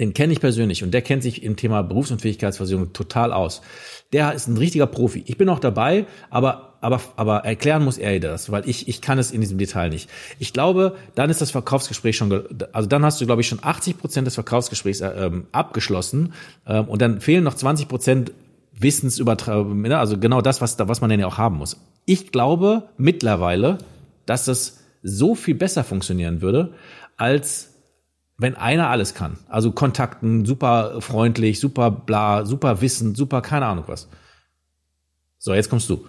den kenne ich persönlich und der kennt sich im Thema Berufsunfähigkeitsversicherung total aus. Der ist ein richtiger Profi. Ich bin auch dabei, aber, aber, aber erklären muss er das, weil ich, ich kann es in diesem Detail nicht. Ich glaube, dann ist das Verkaufsgespräch schon, also dann hast du, glaube ich, schon 80 Prozent des Verkaufsgesprächs äh, ähm, abgeschlossen ähm, und dann fehlen noch 20 Prozent Wissensübertragung, ne, also genau das, was, was man denn ja auch haben muss. Ich glaube mittlerweile, dass das so viel besser funktionieren würde, als wenn einer alles kann. Also Kontakten, super freundlich, super bla, super Wissen, super keine Ahnung was. So, jetzt kommst du.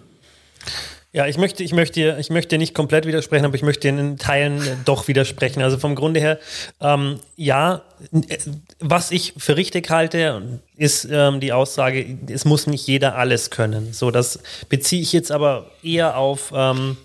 Ja, ich möchte, ich möchte, ich möchte nicht komplett widersprechen, aber ich möchte in Teilen doch widersprechen. Also vom Grunde her, ähm, ja, was ich für richtig halte, ist ähm, die Aussage, es muss nicht jeder alles können. So, das beziehe ich jetzt aber eher auf, ähm,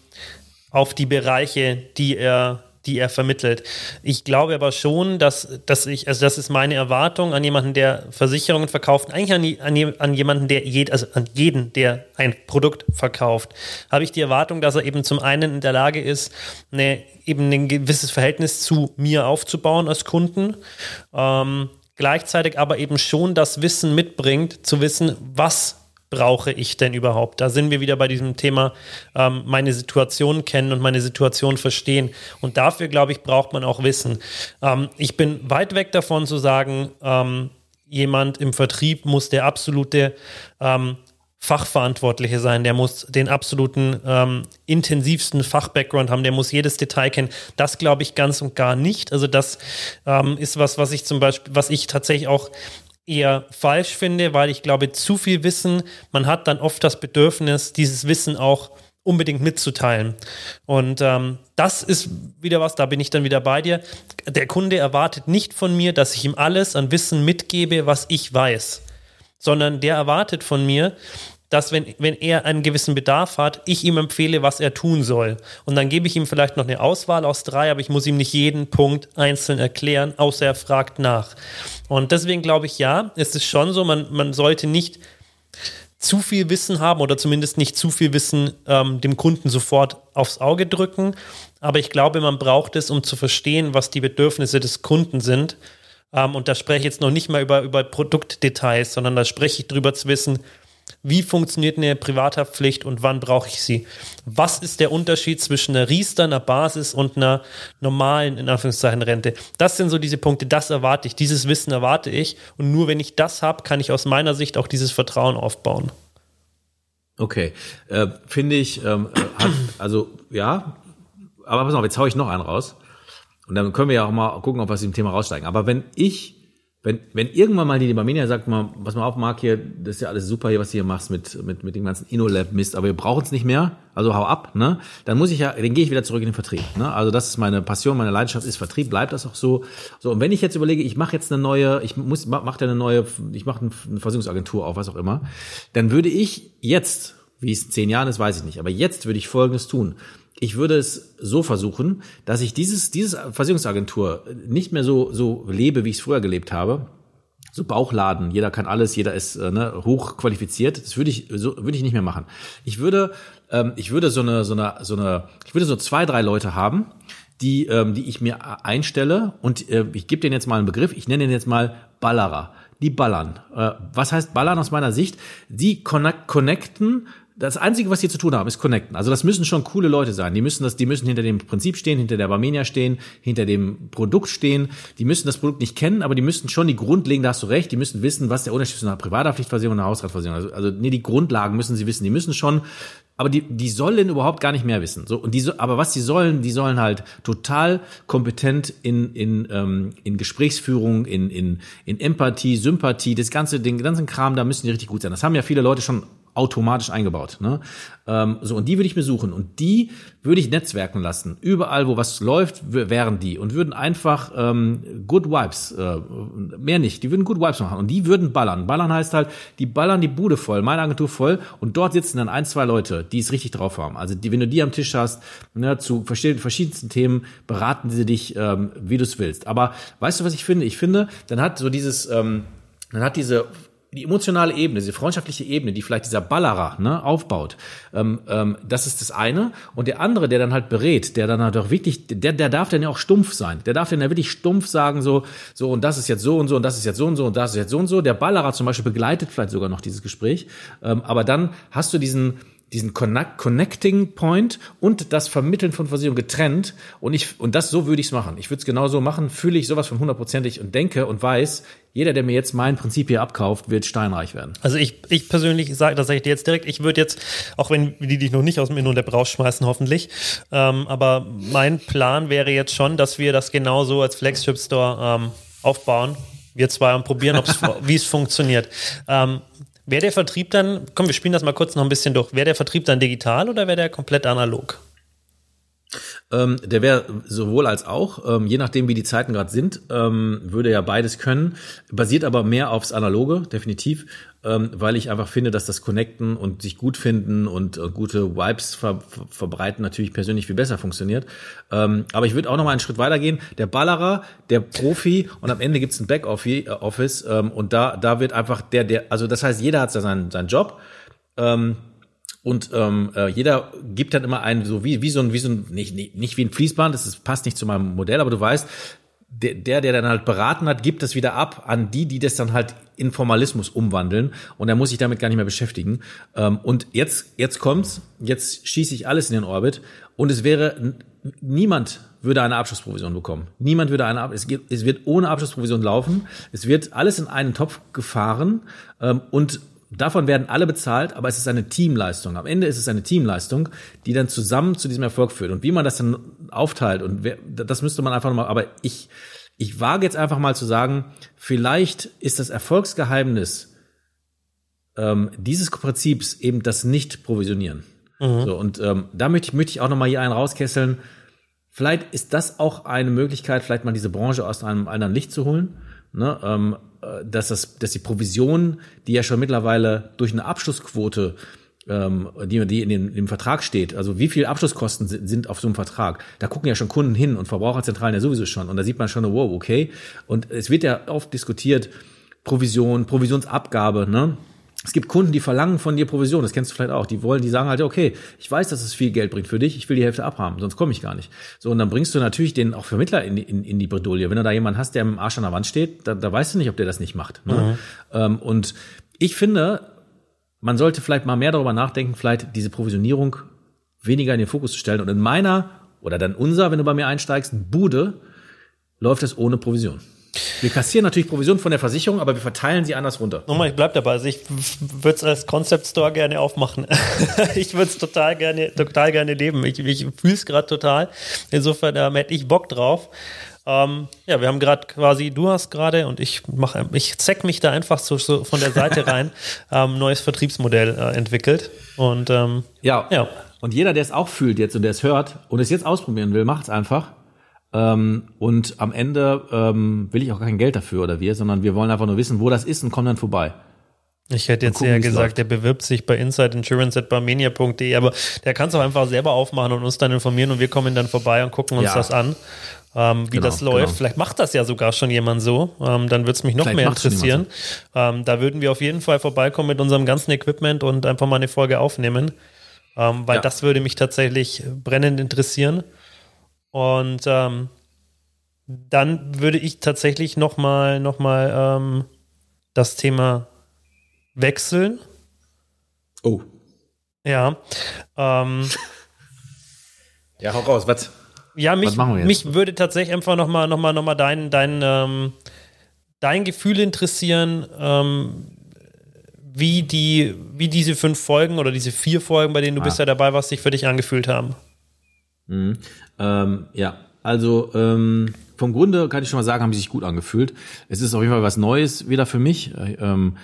auf die Bereiche, die er die er vermittelt. Ich glaube aber schon, dass, dass ich, also das ist meine Erwartung an jemanden, der Versicherungen verkauft, eigentlich an, an, an jemanden, der jed, also an jeden, der ein Produkt verkauft, habe ich die Erwartung, dass er eben zum einen in der Lage ist, eine, eben ein gewisses Verhältnis zu mir aufzubauen als Kunden. Ähm, gleichzeitig aber eben schon das Wissen mitbringt, zu wissen, was brauche ich denn überhaupt? Da sind wir wieder bei diesem Thema, ähm, meine Situation kennen und meine Situation verstehen. Und dafür, glaube ich, braucht man auch Wissen. Ähm, ich bin weit weg davon zu sagen, ähm, jemand im Vertrieb muss der absolute ähm, Fachverantwortliche sein, der muss den absoluten ähm, intensivsten Fachbackground haben, der muss jedes Detail kennen. Das glaube ich ganz und gar nicht. Also das ähm, ist was, was ich zum Beispiel, was ich tatsächlich auch eher falsch finde, weil ich glaube, zu viel Wissen, man hat dann oft das Bedürfnis, dieses Wissen auch unbedingt mitzuteilen. Und ähm, das ist wieder was, da bin ich dann wieder bei dir. Der Kunde erwartet nicht von mir, dass ich ihm alles an Wissen mitgebe, was ich weiß, sondern der erwartet von mir, dass wenn, wenn er einen gewissen Bedarf hat, ich ihm empfehle, was er tun soll. Und dann gebe ich ihm vielleicht noch eine Auswahl aus drei, aber ich muss ihm nicht jeden Punkt einzeln erklären, außer er fragt nach. Und deswegen glaube ich, ja, es ist schon so, man, man sollte nicht zu viel Wissen haben oder zumindest nicht zu viel Wissen ähm, dem Kunden sofort aufs Auge drücken. Aber ich glaube, man braucht es, um zu verstehen, was die Bedürfnisse des Kunden sind. Ähm, und da spreche ich jetzt noch nicht mal über, über Produktdetails, sondern da spreche ich darüber zu wissen, wie funktioniert eine Privathaftpflicht und wann brauche ich sie? Was ist der Unterschied zwischen einer Riester, einer Basis und einer normalen, in Anführungszeichen, Rente? Das sind so diese Punkte, das erwarte ich, dieses Wissen erwarte ich. Und nur wenn ich das habe, kann ich aus meiner Sicht auch dieses Vertrauen aufbauen. Okay, äh, finde ich, ähm, äh, hat, also ja, aber pass auf, jetzt hau ich noch einen raus. Und dann können wir ja auch mal gucken, ob wir aus dem Thema raussteigen. Aber wenn ich wenn, wenn irgendwann mal die Barmenia sagt, mal, was man auf, Marc, hier, das ist ja alles super hier, was du hier machst mit, mit, mit dem ganzen InnoLab-Mist, aber wir brauchen es nicht mehr, also hau ab, ne? Dann muss ich ja, dann gehe ich wieder zurück in den Vertrieb. Ne? Also das ist meine Passion, meine Leidenschaft ist Vertrieb, bleibt das auch so. So, und wenn ich jetzt überlege, ich mache jetzt eine neue, ich muss, mach da eine neue, ich mache eine Versicherungsagentur auf, was auch immer, dann würde ich jetzt, wie es in zehn Jahren ist, weiß ich nicht, aber jetzt würde ich folgendes tun ich würde es so versuchen, dass ich dieses, dieses Versicherungsagentur nicht mehr so, so lebe, wie ich es früher gelebt habe. So Bauchladen, jeder kann alles, jeder ist äh, ne, hoch qualifiziert. Das würde ich so würde ich nicht mehr machen. Ich würde ähm, ich würde so eine so eine so eine ich würde so zwei drei Leute haben, die ähm, die ich mir einstelle und äh, ich gebe denen jetzt mal einen Begriff. Ich nenne den jetzt mal Ballerer. Die ballern. Äh, was heißt ballern aus meiner Sicht? Die connecten das Einzige, was die zu tun haben, ist connecten. Also das müssen schon coole Leute sein. Die müssen das, die müssen hinter dem Prinzip stehen, hinter der Barmenia stehen, hinter dem Produkt stehen. Die müssen das Produkt nicht kennen, aber die müssen schon die grundlegende, hast du recht, die müssen wissen, was der Unterschied zwischen einer Privathaftpflichtversicherung und einer Hausratversicherung ist. Also, also nee, die Grundlagen müssen sie wissen. Die müssen schon aber die, die sollen überhaupt gar nicht mehr wissen. So, und die, aber was die sollen, die sollen halt total kompetent in, in, ähm, in Gesprächsführung, in, in, in Empathie, Sympathie, das ganze, den ganzen Kram, da müssen die richtig gut sein. Das haben ja viele Leute schon automatisch eingebaut. Ne? Ähm, so, und die würde ich mir suchen. Und die würde ich netzwerken lassen. Überall, wo was läuft, wären die und würden einfach ähm, Good Vibes, äh, mehr nicht, die würden Good Vibes machen. Und die würden ballern. Ballern heißt halt, die ballern die Bude voll, meine Agentur voll. Und dort sitzen dann ein, zwei Leute, die es richtig drauf haben. Also die, wenn du die am Tisch hast, ne, zu verschiedensten Themen, beraten sie dich, ähm, wie du es willst. Aber weißt du, was ich finde? Ich finde, dann hat so dieses, ähm, dann hat diese die emotionale Ebene, diese freundschaftliche Ebene, die vielleicht dieser Ballerer ne, aufbaut, ähm, ähm, das ist das eine. Und der andere, der dann halt berät, der dann halt auch wirklich, der, der darf dann ja auch stumpf sein. Der darf dann ja wirklich stumpf sagen, so, so und das ist jetzt so und so und das ist jetzt so und so und das ist jetzt so und so. Der Ballerer zum Beispiel begleitet vielleicht sogar noch dieses Gespräch. Ähm, aber dann hast du diesen, diesen Connect, Connecting Point und das Vermitteln von Versicherung getrennt. Und ich, und das so würde ich es machen. Ich würde es genau so machen, fühle ich sowas von hundertprozentig und denke und weiß, jeder, der mir jetzt mein Prinzip hier abkauft, wird steinreich werden. Also ich, ich persönlich sage, das sage ich dir jetzt direkt, ich würde jetzt, auch wenn die dich noch nicht aus dem In- und der rausschmeißen, hoffentlich, ähm, aber mein Plan wäre jetzt schon, dass wir das genauso als Flagship Store ähm, aufbauen. Wir zwei und probieren, wie es funktioniert. Ähm, Wäre der Vertrieb dann, komm, wir spielen das mal kurz noch ein bisschen durch, wäre der Vertrieb dann digital oder wäre der komplett analog? Ähm, der wäre sowohl als auch, ähm, je nachdem wie die Zeiten gerade sind, ähm, würde ja beides können, basiert aber mehr aufs Analoge, definitiv, ähm, weil ich einfach finde, dass das Connecten und sich gut finden und äh, gute Vibes ver ver verbreiten natürlich persönlich viel besser funktioniert. Ähm, aber ich würde auch noch mal einen Schritt weitergehen. Der Ballerer, der Profi und am Ende gibt's ein Backoffice ähm, und da, da wird einfach der, der, also das heißt, jeder hat seinen, seinen Job. Ähm, und ähm, äh, jeder gibt dann immer einen so wie wie so ein wie so ein nicht nicht, nicht wie ein Fließband, das ist, passt nicht zu meinem Modell, aber du weißt, der, der, dann halt beraten hat, gibt das wieder ab an die, die das dann halt in Formalismus umwandeln und er muss sich damit gar nicht mehr beschäftigen. Ähm, und jetzt, jetzt kommt's, jetzt schieße ich alles in den Orbit und es wäre, niemand würde eine Abschlussprovision bekommen. Niemand würde eine, es, geht, es wird ohne Abschlussprovision laufen. Es wird alles in einen Topf gefahren ähm, und Davon werden alle bezahlt, aber es ist eine Teamleistung. Am Ende ist es eine Teamleistung, die dann zusammen zu diesem Erfolg führt. Und wie man das dann aufteilt und wer, das müsste man einfach nochmal, aber ich, ich wage jetzt einfach mal zu sagen, vielleicht ist das Erfolgsgeheimnis ähm, dieses Prinzips eben das Nicht-Provisionieren. Mhm. So, und ähm, da möchte ich, möchte ich auch nochmal hier einen rauskesseln. Vielleicht ist das auch eine Möglichkeit, vielleicht mal diese Branche aus einem anderen Licht zu holen. Ne, ähm, äh, dass, das, dass die Provision, die ja schon mittlerweile durch eine Abschlussquote ähm, die, die in dem, dem Vertrag steht, also wie viel Abschlusskosten sind, sind auf so einem Vertrag, da gucken ja schon Kunden hin und Verbraucherzentralen ja sowieso schon und da sieht man schon, wow, okay. Und es wird ja oft diskutiert, Provision, Provisionsabgabe, ne? Es gibt Kunden, die verlangen von dir Provision, das kennst du vielleicht auch. Die wollen, die sagen halt, okay, ich weiß, dass es viel Geld bringt für dich, ich will die Hälfte abhaben, sonst komme ich gar nicht. So, und dann bringst du natürlich den auch Vermittler in, in, in die Bredouille. Wenn du da jemanden hast, der im Arsch an der Wand steht, da, da weißt du nicht, ob der das nicht macht. Ne? Mhm. Ähm, und ich finde, man sollte vielleicht mal mehr darüber nachdenken, vielleicht diese Provisionierung weniger in den Fokus zu stellen. Und in meiner, oder dann unser, wenn du bei mir einsteigst, Bude, läuft es ohne Provision. Wir kassieren natürlich Provision von der Versicherung, aber wir verteilen sie anders runter. Nochmal, ich bleib dabei. Also ich würde es als Concept Store gerne aufmachen. ich würde es total gerne, total gerne leben. Ich, ich fühle es gerade total. Insofern ähm, hätte ich Bock drauf. Ähm, ja, wir haben gerade quasi, du hast gerade und ich mache, ich zeck mich da einfach so, so von der Seite rein, ähm, neues Vertriebsmodell äh, entwickelt. Und ähm, ja. ja. Und jeder, der es auch fühlt jetzt und der es hört und es jetzt ausprobieren will, macht es einfach. Ähm, und am Ende ähm, will ich auch kein Geld dafür oder wir, sondern wir wollen einfach nur wissen, wo das ist und kommen dann vorbei. Ich hätte jetzt gucken, eher gesagt, der bewirbt sich bei insideinsurance.barmenia.de, aber der kann es auch einfach selber aufmachen und uns dann informieren und wir kommen dann vorbei und gucken uns ja. das an, ähm, wie genau, das läuft. Genau. Vielleicht macht das ja sogar schon jemand so, ähm, dann würde es mich noch Vielleicht mehr interessieren. So. Ähm, da würden wir auf jeden Fall vorbeikommen mit unserem ganzen Equipment und einfach mal eine Folge aufnehmen, ähm, weil ja. das würde mich tatsächlich brennend interessieren. Und ähm, dann würde ich tatsächlich nochmal noch mal, ähm, das Thema wechseln. Oh. Ja. Ähm, ja, hau raus, was? Ja, mich, mich würde tatsächlich einfach nochmal noch mal, noch mal dein, dein, ähm, dein Gefühl interessieren, ähm, wie, die, wie diese fünf Folgen oder diese vier Folgen, bei denen du ah. bisher dabei warst, sich für dich angefühlt haben. Ähm, ja, also ähm, vom Grunde kann ich schon mal sagen, haben sie sich gut angefühlt. Es ist auf jeden Fall was Neues wieder für mich. Ähm,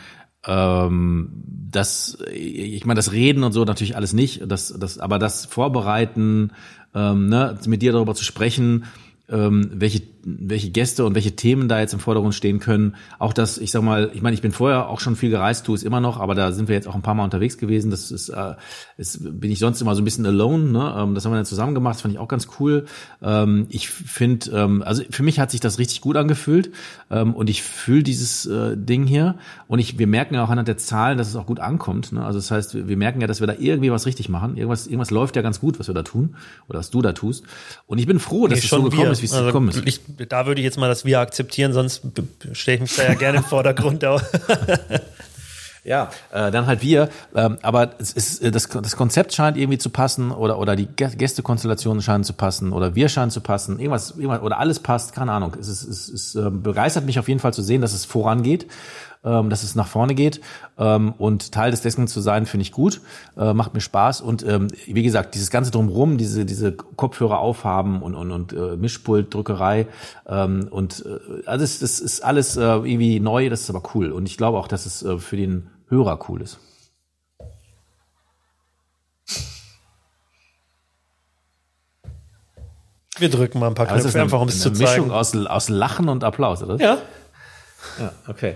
ähm, das, ich meine, das Reden und so natürlich alles nicht, das, das, aber das Vorbereiten, ähm, ne, mit dir darüber zu sprechen, ähm, welche, welche Gäste und welche Themen da jetzt im Vordergrund stehen können. Auch das, ich sag mal, ich meine, ich bin vorher auch schon viel gereist, tue es immer noch, aber da sind wir jetzt auch ein paar Mal unterwegs gewesen. Das ist, äh, ist bin ich sonst immer so ein bisschen alone. Ne? Ähm, das haben wir dann zusammen gemacht, das fand ich auch ganz cool. Ähm, ich finde, ähm, also für mich hat sich das richtig gut angefühlt ähm, und ich fühle dieses äh, Ding hier und ich, wir merken ja auch anhand der Zahlen, dass es auch gut ankommt. Ne? Also das heißt, wir merken ja, dass wir da irgendwie was richtig machen. Irgendwas, irgendwas läuft ja ganz gut, was wir da tun oder was du da tust. Und ich bin froh, dass nee, es so gekommen wir. ist, wie es also, gekommen ist. Ich, da würde ich jetzt mal das Wir akzeptieren, sonst stelle ich mich da ja gerne im Vordergrund. Ja, äh, dann halt wir. Ähm, aber es ist, äh, das, das Konzept scheint irgendwie zu passen oder, oder die Gästekonstellationen scheinen zu passen oder wir scheinen zu passen. Irgendwas, irgendwas oder alles passt, keine Ahnung. Es, ist, es, es äh, begeistert mich auf jeden Fall zu sehen, dass es vorangeht ähm, dass es nach vorne geht. Ähm, und Teil des Dessen zu sein, finde ich gut, äh, macht mir Spaß. Und ähm, wie gesagt, dieses ganze drumherum, diese, diese Kopfhörer aufhaben und, und, und äh, Mischpult, Drückerei ähm, und äh, also das, das ist alles äh, irgendwie neu, das ist aber cool. Und ich glaube auch, dass es äh, für den Hörer cool ist. Wir drücken mal ein paar Knöpfe, einfach um es zu zeigen. Mischung aus, aus Lachen und Applaus, oder? Ja, ja, okay.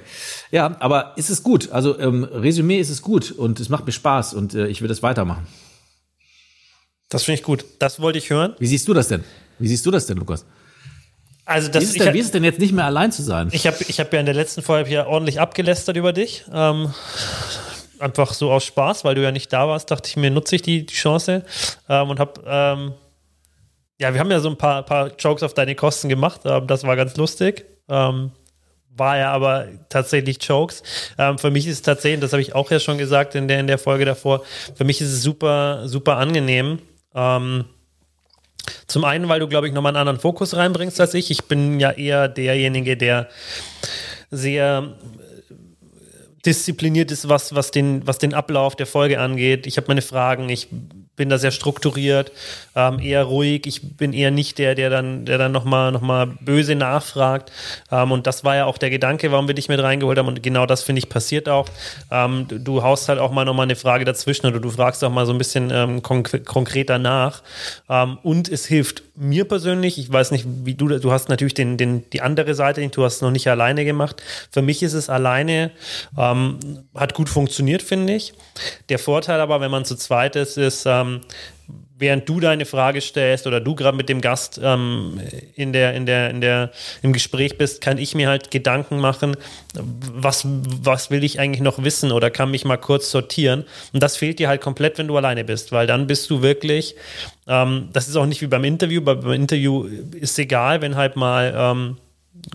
Ja, aber ist es gut. Also ähm, Resümee ist es gut und es macht mir Spaß und äh, ich will das weitermachen. Das finde ich gut. Das wollte ich hören. Wie siehst du das denn? Wie siehst du das denn, Lukas? Also das, wie, ist es denn, wie ist es denn jetzt nicht mehr allein zu sein? Ich habe ich hab ja in der letzten Folge hier ordentlich abgelästert über dich. Ähm, einfach so aus Spaß, weil du ja nicht da warst, dachte ich mir, nutze ich die, die Chance ähm, und habe ähm, ja, wir haben ja so ein paar, paar Jokes auf deine Kosten gemacht. Ähm, das war ganz lustig. Ähm, war ja aber tatsächlich Jokes. Ähm, für mich ist tatsächlich, das habe ich auch ja schon gesagt in der, in der Folge davor, für mich ist es super, super angenehm. Ähm, zum einen, weil du, glaube ich, nochmal einen anderen Fokus reinbringst als ich. Ich bin ja eher derjenige, der sehr diszipliniert ist, was, was, den, was den Ablauf der Folge angeht. Ich habe meine Fragen, ich bin da sehr strukturiert, ähm, eher ruhig. Ich bin eher nicht der, der dann, der dann nochmal noch mal böse nachfragt. Ähm, und das war ja auch der Gedanke, warum wir dich mit reingeholt haben. Und genau das, finde ich, passiert auch. Ähm, du, du, haust halt auch mal nochmal eine Frage dazwischen oder du fragst auch mal so ein bisschen ähm, konk konkreter nach. Ähm, und es hilft mir persönlich, ich weiß nicht, wie du, du hast natürlich den, den, die andere Seite, du hast es noch nicht alleine gemacht. Für mich ist es alleine, ähm, hat gut funktioniert, finde ich. Der Vorteil aber, wenn man zu zweit ist, ist, ähm, während du deine Frage stellst oder du gerade mit dem Gast ähm, in der, in der, in der, im Gespräch bist, kann ich mir halt Gedanken machen, was, was will ich eigentlich noch wissen oder kann mich mal kurz sortieren. Und das fehlt dir halt komplett, wenn du alleine bist, weil dann bist du wirklich, ähm, das ist auch nicht wie beim Interview, beim Interview ist egal, wenn halt mal ähm,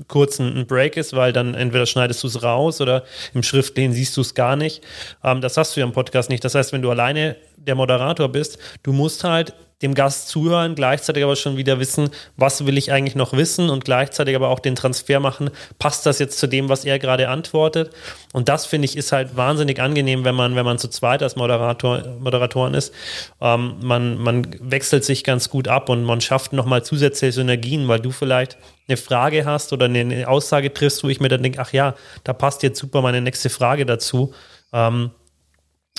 kurz ein Break ist, weil dann entweder schneidest du es raus oder im Schriftlichen siehst du es gar nicht. Ähm, das hast du ja im Podcast nicht. Das heißt, wenn du alleine der Moderator bist, du musst halt dem Gast zuhören, gleichzeitig aber schon wieder wissen, was will ich eigentlich noch wissen und gleichzeitig aber auch den Transfer machen, passt das jetzt zu dem, was er gerade antwortet? Und das finde ich ist halt wahnsinnig angenehm, wenn man, wenn man zu zweit als Moderator, Moderatoren ist. Ähm, man, man wechselt sich ganz gut ab und man schafft nochmal zusätzliche Synergien, weil du vielleicht eine Frage hast oder eine Aussage triffst, wo ich mir dann denke, ach ja, da passt jetzt super meine nächste Frage dazu. Ähm,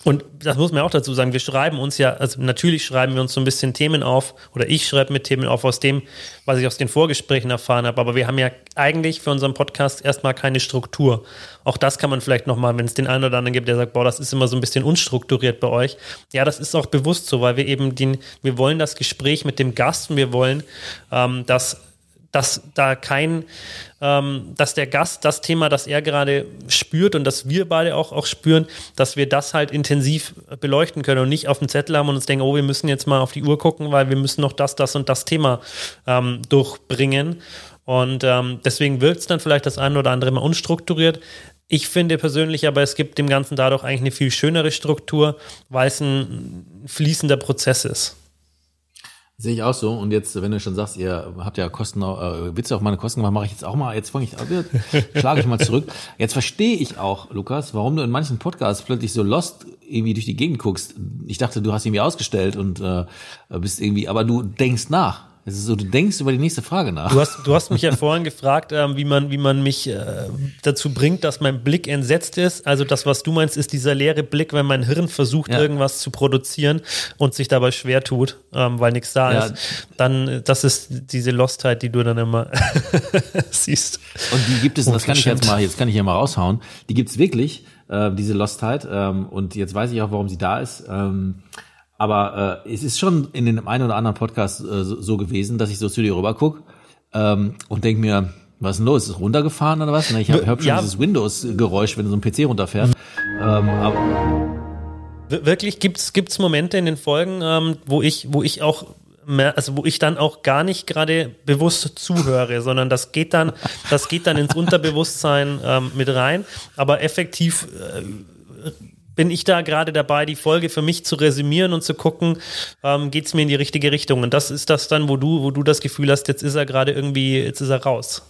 und das muss man auch dazu sagen, wir schreiben uns ja, also natürlich schreiben wir uns so ein bisschen Themen auf, oder ich schreibe mir Themen auf aus dem, was ich aus den Vorgesprächen erfahren habe, aber wir haben ja eigentlich für unseren Podcast erstmal keine Struktur. Auch das kann man vielleicht nochmal, wenn es den einen oder anderen gibt, der sagt, boah, das ist immer so ein bisschen unstrukturiert bei euch. Ja, das ist auch bewusst so, weil wir eben den, wir wollen das Gespräch mit dem Gast und wir wollen, ähm, dass dass da kein, ähm, dass der Gast das Thema, das er gerade spürt und das wir beide auch, auch spüren, dass wir das halt intensiv beleuchten können und nicht auf dem Zettel haben und uns denken, oh, wir müssen jetzt mal auf die Uhr gucken, weil wir müssen noch das, das und das Thema ähm, durchbringen. Und ähm, deswegen wirkt es dann vielleicht das eine oder andere mal unstrukturiert. Ich finde persönlich aber, es gibt dem Ganzen dadurch eigentlich eine viel schönere Struktur, weil es ein fließender Prozess ist. Sehe ich auch so. Und jetzt, wenn du schon sagst, ihr habt ja Kosten, äh, Witze auf meine Kosten gemacht, mache ich jetzt auch mal. Jetzt fange ich, äh, schlage ich mal zurück. Jetzt verstehe ich auch, Lukas, warum du in manchen Podcasts plötzlich so lost irgendwie durch die Gegend guckst. Ich dachte, du hast irgendwie ausgestellt und äh, bist irgendwie, aber du denkst nach. Es ist so, du denkst über die nächste Frage nach. Du hast, du hast mich ja vorhin gefragt, ähm, wie man, wie man mich äh, dazu bringt, dass mein Blick entsetzt ist. Also das, was du meinst, ist dieser leere Blick, wenn mein Hirn versucht, ja. irgendwas zu produzieren und sich dabei schwer tut, ähm, weil nichts da ja. ist. Dann, das ist diese Lostheit, die du dann immer siehst. Und die gibt es, und das kann ich jetzt mal, jetzt kann ich ja mal raushauen. Die gibt's wirklich, äh, diese Lostheit. Ähm, und jetzt weiß ich auch, warum sie da ist. Ähm, aber äh, es ist schon in dem einen oder anderen Podcast äh, so, so, gewesen, dass ich so zu dir rüber guck ähm, und denk mir, was ist denn los? Ist es runtergefahren oder was? Ich habe hab schon ja. dieses Windows-Geräusch, wenn so ein PC runterfährt. Ähm, aber Wirklich gibt's gibt's Momente in den Folgen, ähm, wo ich wo ich auch mehr, also wo ich dann auch gar nicht gerade bewusst zuhöre, sondern das geht dann das geht dann ins Unterbewusstsein ähm, mit rein. Aber effektiv äh, bin ich da gerade dabei, die Folge für mich zu resümieren und zu gucken, ähm, geht es mir in die richtige Richtung. Und das ist das dann, wo du, wo du das Gefühl hast, jetzt ist er gerade irgendwie, jetzt ist er raus.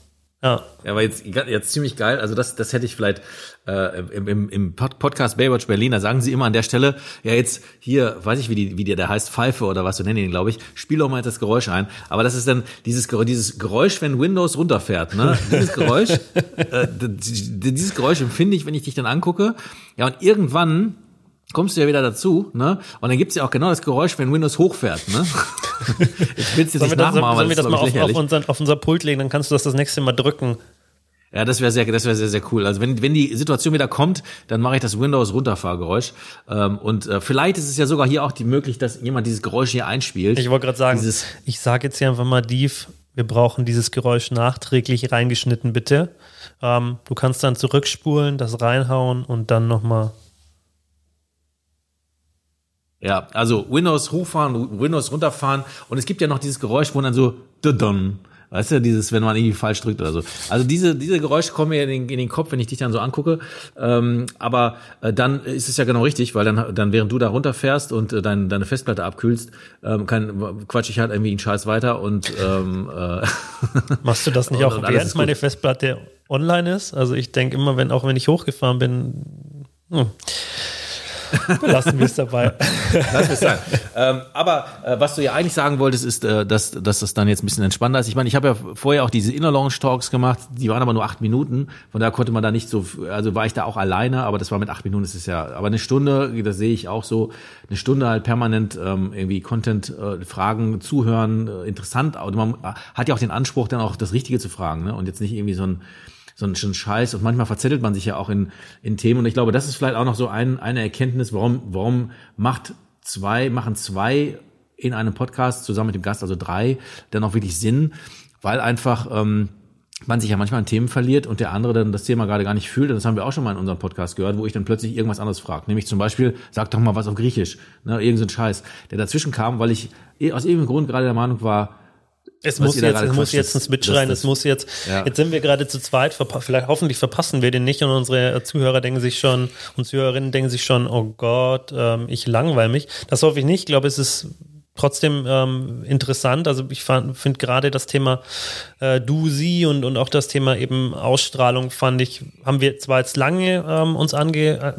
Ja. Ja, aber jetzt, jetzt ziemlich geil. Also das, das hätte ich vielleicht äh, im, im, im Podcast Baywatch Berlin, da sagen sie immer an der Stelle, ja jetzt hier, weiß ich, wie, die, wie der, der heißt, Pfeife oder was, so nennen ihn, glaube ich, spiel doch mal das Geräusch ein. Aber das ist dann dieses, dieses Geräusch, wenn Windows runterfährt. Ne? Dieses Geräusch, äh, dieses Geräusch empfinde ich, wenn ich dich dann angucke. Ja, und irgendwann kommst du ja wieder dazu, ne? Und dann gibt's ja auch genau das Geräusch, wenn Windows hochfährt, ne? ich will es jetzt nicht nachmachen, sollen wir das mal auf, auf, unseren, auf unser Pult legen, dann kannst du das das nächste Mal drücken. Ja, das wäre sehr, das wäre sehr, sehr cool. Also wenn, wenn die Situation wieder kommt, dann mache ich das Windows Runterfahrgeräusch. Ähm, und äh, vielleicht ist es ja sogar hier auch die möglich, dass jemand dieses Geräusch hier einspielt. Ich wollte gerade sagen, dieses, ich sage jetzt hier einfach mal, Div, wir brauchen dieses Geräusch nachträglich reingeschnitten, bitte. Ähm, du kannst dann zurückspulen, das reinhauen und dann nochmal ja, also Windows hochfahren, Windows runterfahren und es gibt ja noch dieses Geräusch, wo dann so dun, weißt du, dieses, wenn man irgendwie falsch drückt oder so. Also diese diese Geräusche kommen mir in den, in den Kopf, wenn ich dich dann so angucke. Ähm, aber äh, dann ist es ja genau richtig, weil dann dann während du da runterfährst und äh, dein, deine Festplatte abkühlst, ähm, kann quatsch ich halt irgendwie einen Scheiß weiter und ähm, äh, machst du das nicht auch während meine Festplatte online ist? Also ich denke immer, wenn auch wenn ich hochgefahren bin. Hm. Lassen wir es dabei. Lassen wir es sein. ähm, aber äh, was du ja eigentlich sagen wolltest, ist, äh, dass, dass das dann jetzt ein bisschen entspannter ist. Ich meine, ich habe ja vorher auch diese Inner Launch Talks gemacht, die waren aber nur acht Minuten. Von daher konnte man da nicht so, also war ich da auch alleine, aber das war mit acht Minuten, das ist ja, aber eine Stunde, das sehe ich auch so, eine Stunde halt permanent ähm, irgendwie Content, äh, Fragen, zuhören, äh, interessant. Und man hat ja auch den Anspruch, dann auch das Richtige zu fragen, ne? Und jetzt nicht irgendwie so ein so ein, Scheiß und manchmal verzettelt man sich ja auch in, in Themen und ich glaube, das ist vielleicht auch noch so ein, eine Erkenntnis, warum, warum macht zwei, machen zwei in einem Podcast zusammen mit dem Gast, also drei, dann auch wirklich Sinn, weil einfach ähm, man sich ja manchmal in Themen verliert und der andere dann das Thema gerade gar nicht fühlt. Und das haben wir auch schon mal in unserem Podcast gehört, wo ich dann plötzlich irgendwas anderes frage. Nämlich zum Beispiel, sag doch mal was auf Griechisch, ne, irgend so Scheiß, der dazwischen kam, weil ich eh aus irgendeinem Grund gerade der Meinung war, es muss jetzt, es muss jetzt ein Switch rein, es muss jetzt, ja. jetzt sind wir gerade zu zweit, vielleicht hoffentlich verpassen wir den nicht und unsere Zuhörer denken sich schon, und Zuhörerinnen denken sich schon, oh Gott, ähm, ich langweile mich. Das hoffe ich nicht. Ich glaube, es ist trotzdem ähm, interessant. Also ich finde gerade das Thema äh, du, sie und, und auch das Thema eben Ausstrahlung fand ich, haben wir zwar jetzt lange ähm, uns ange, äh,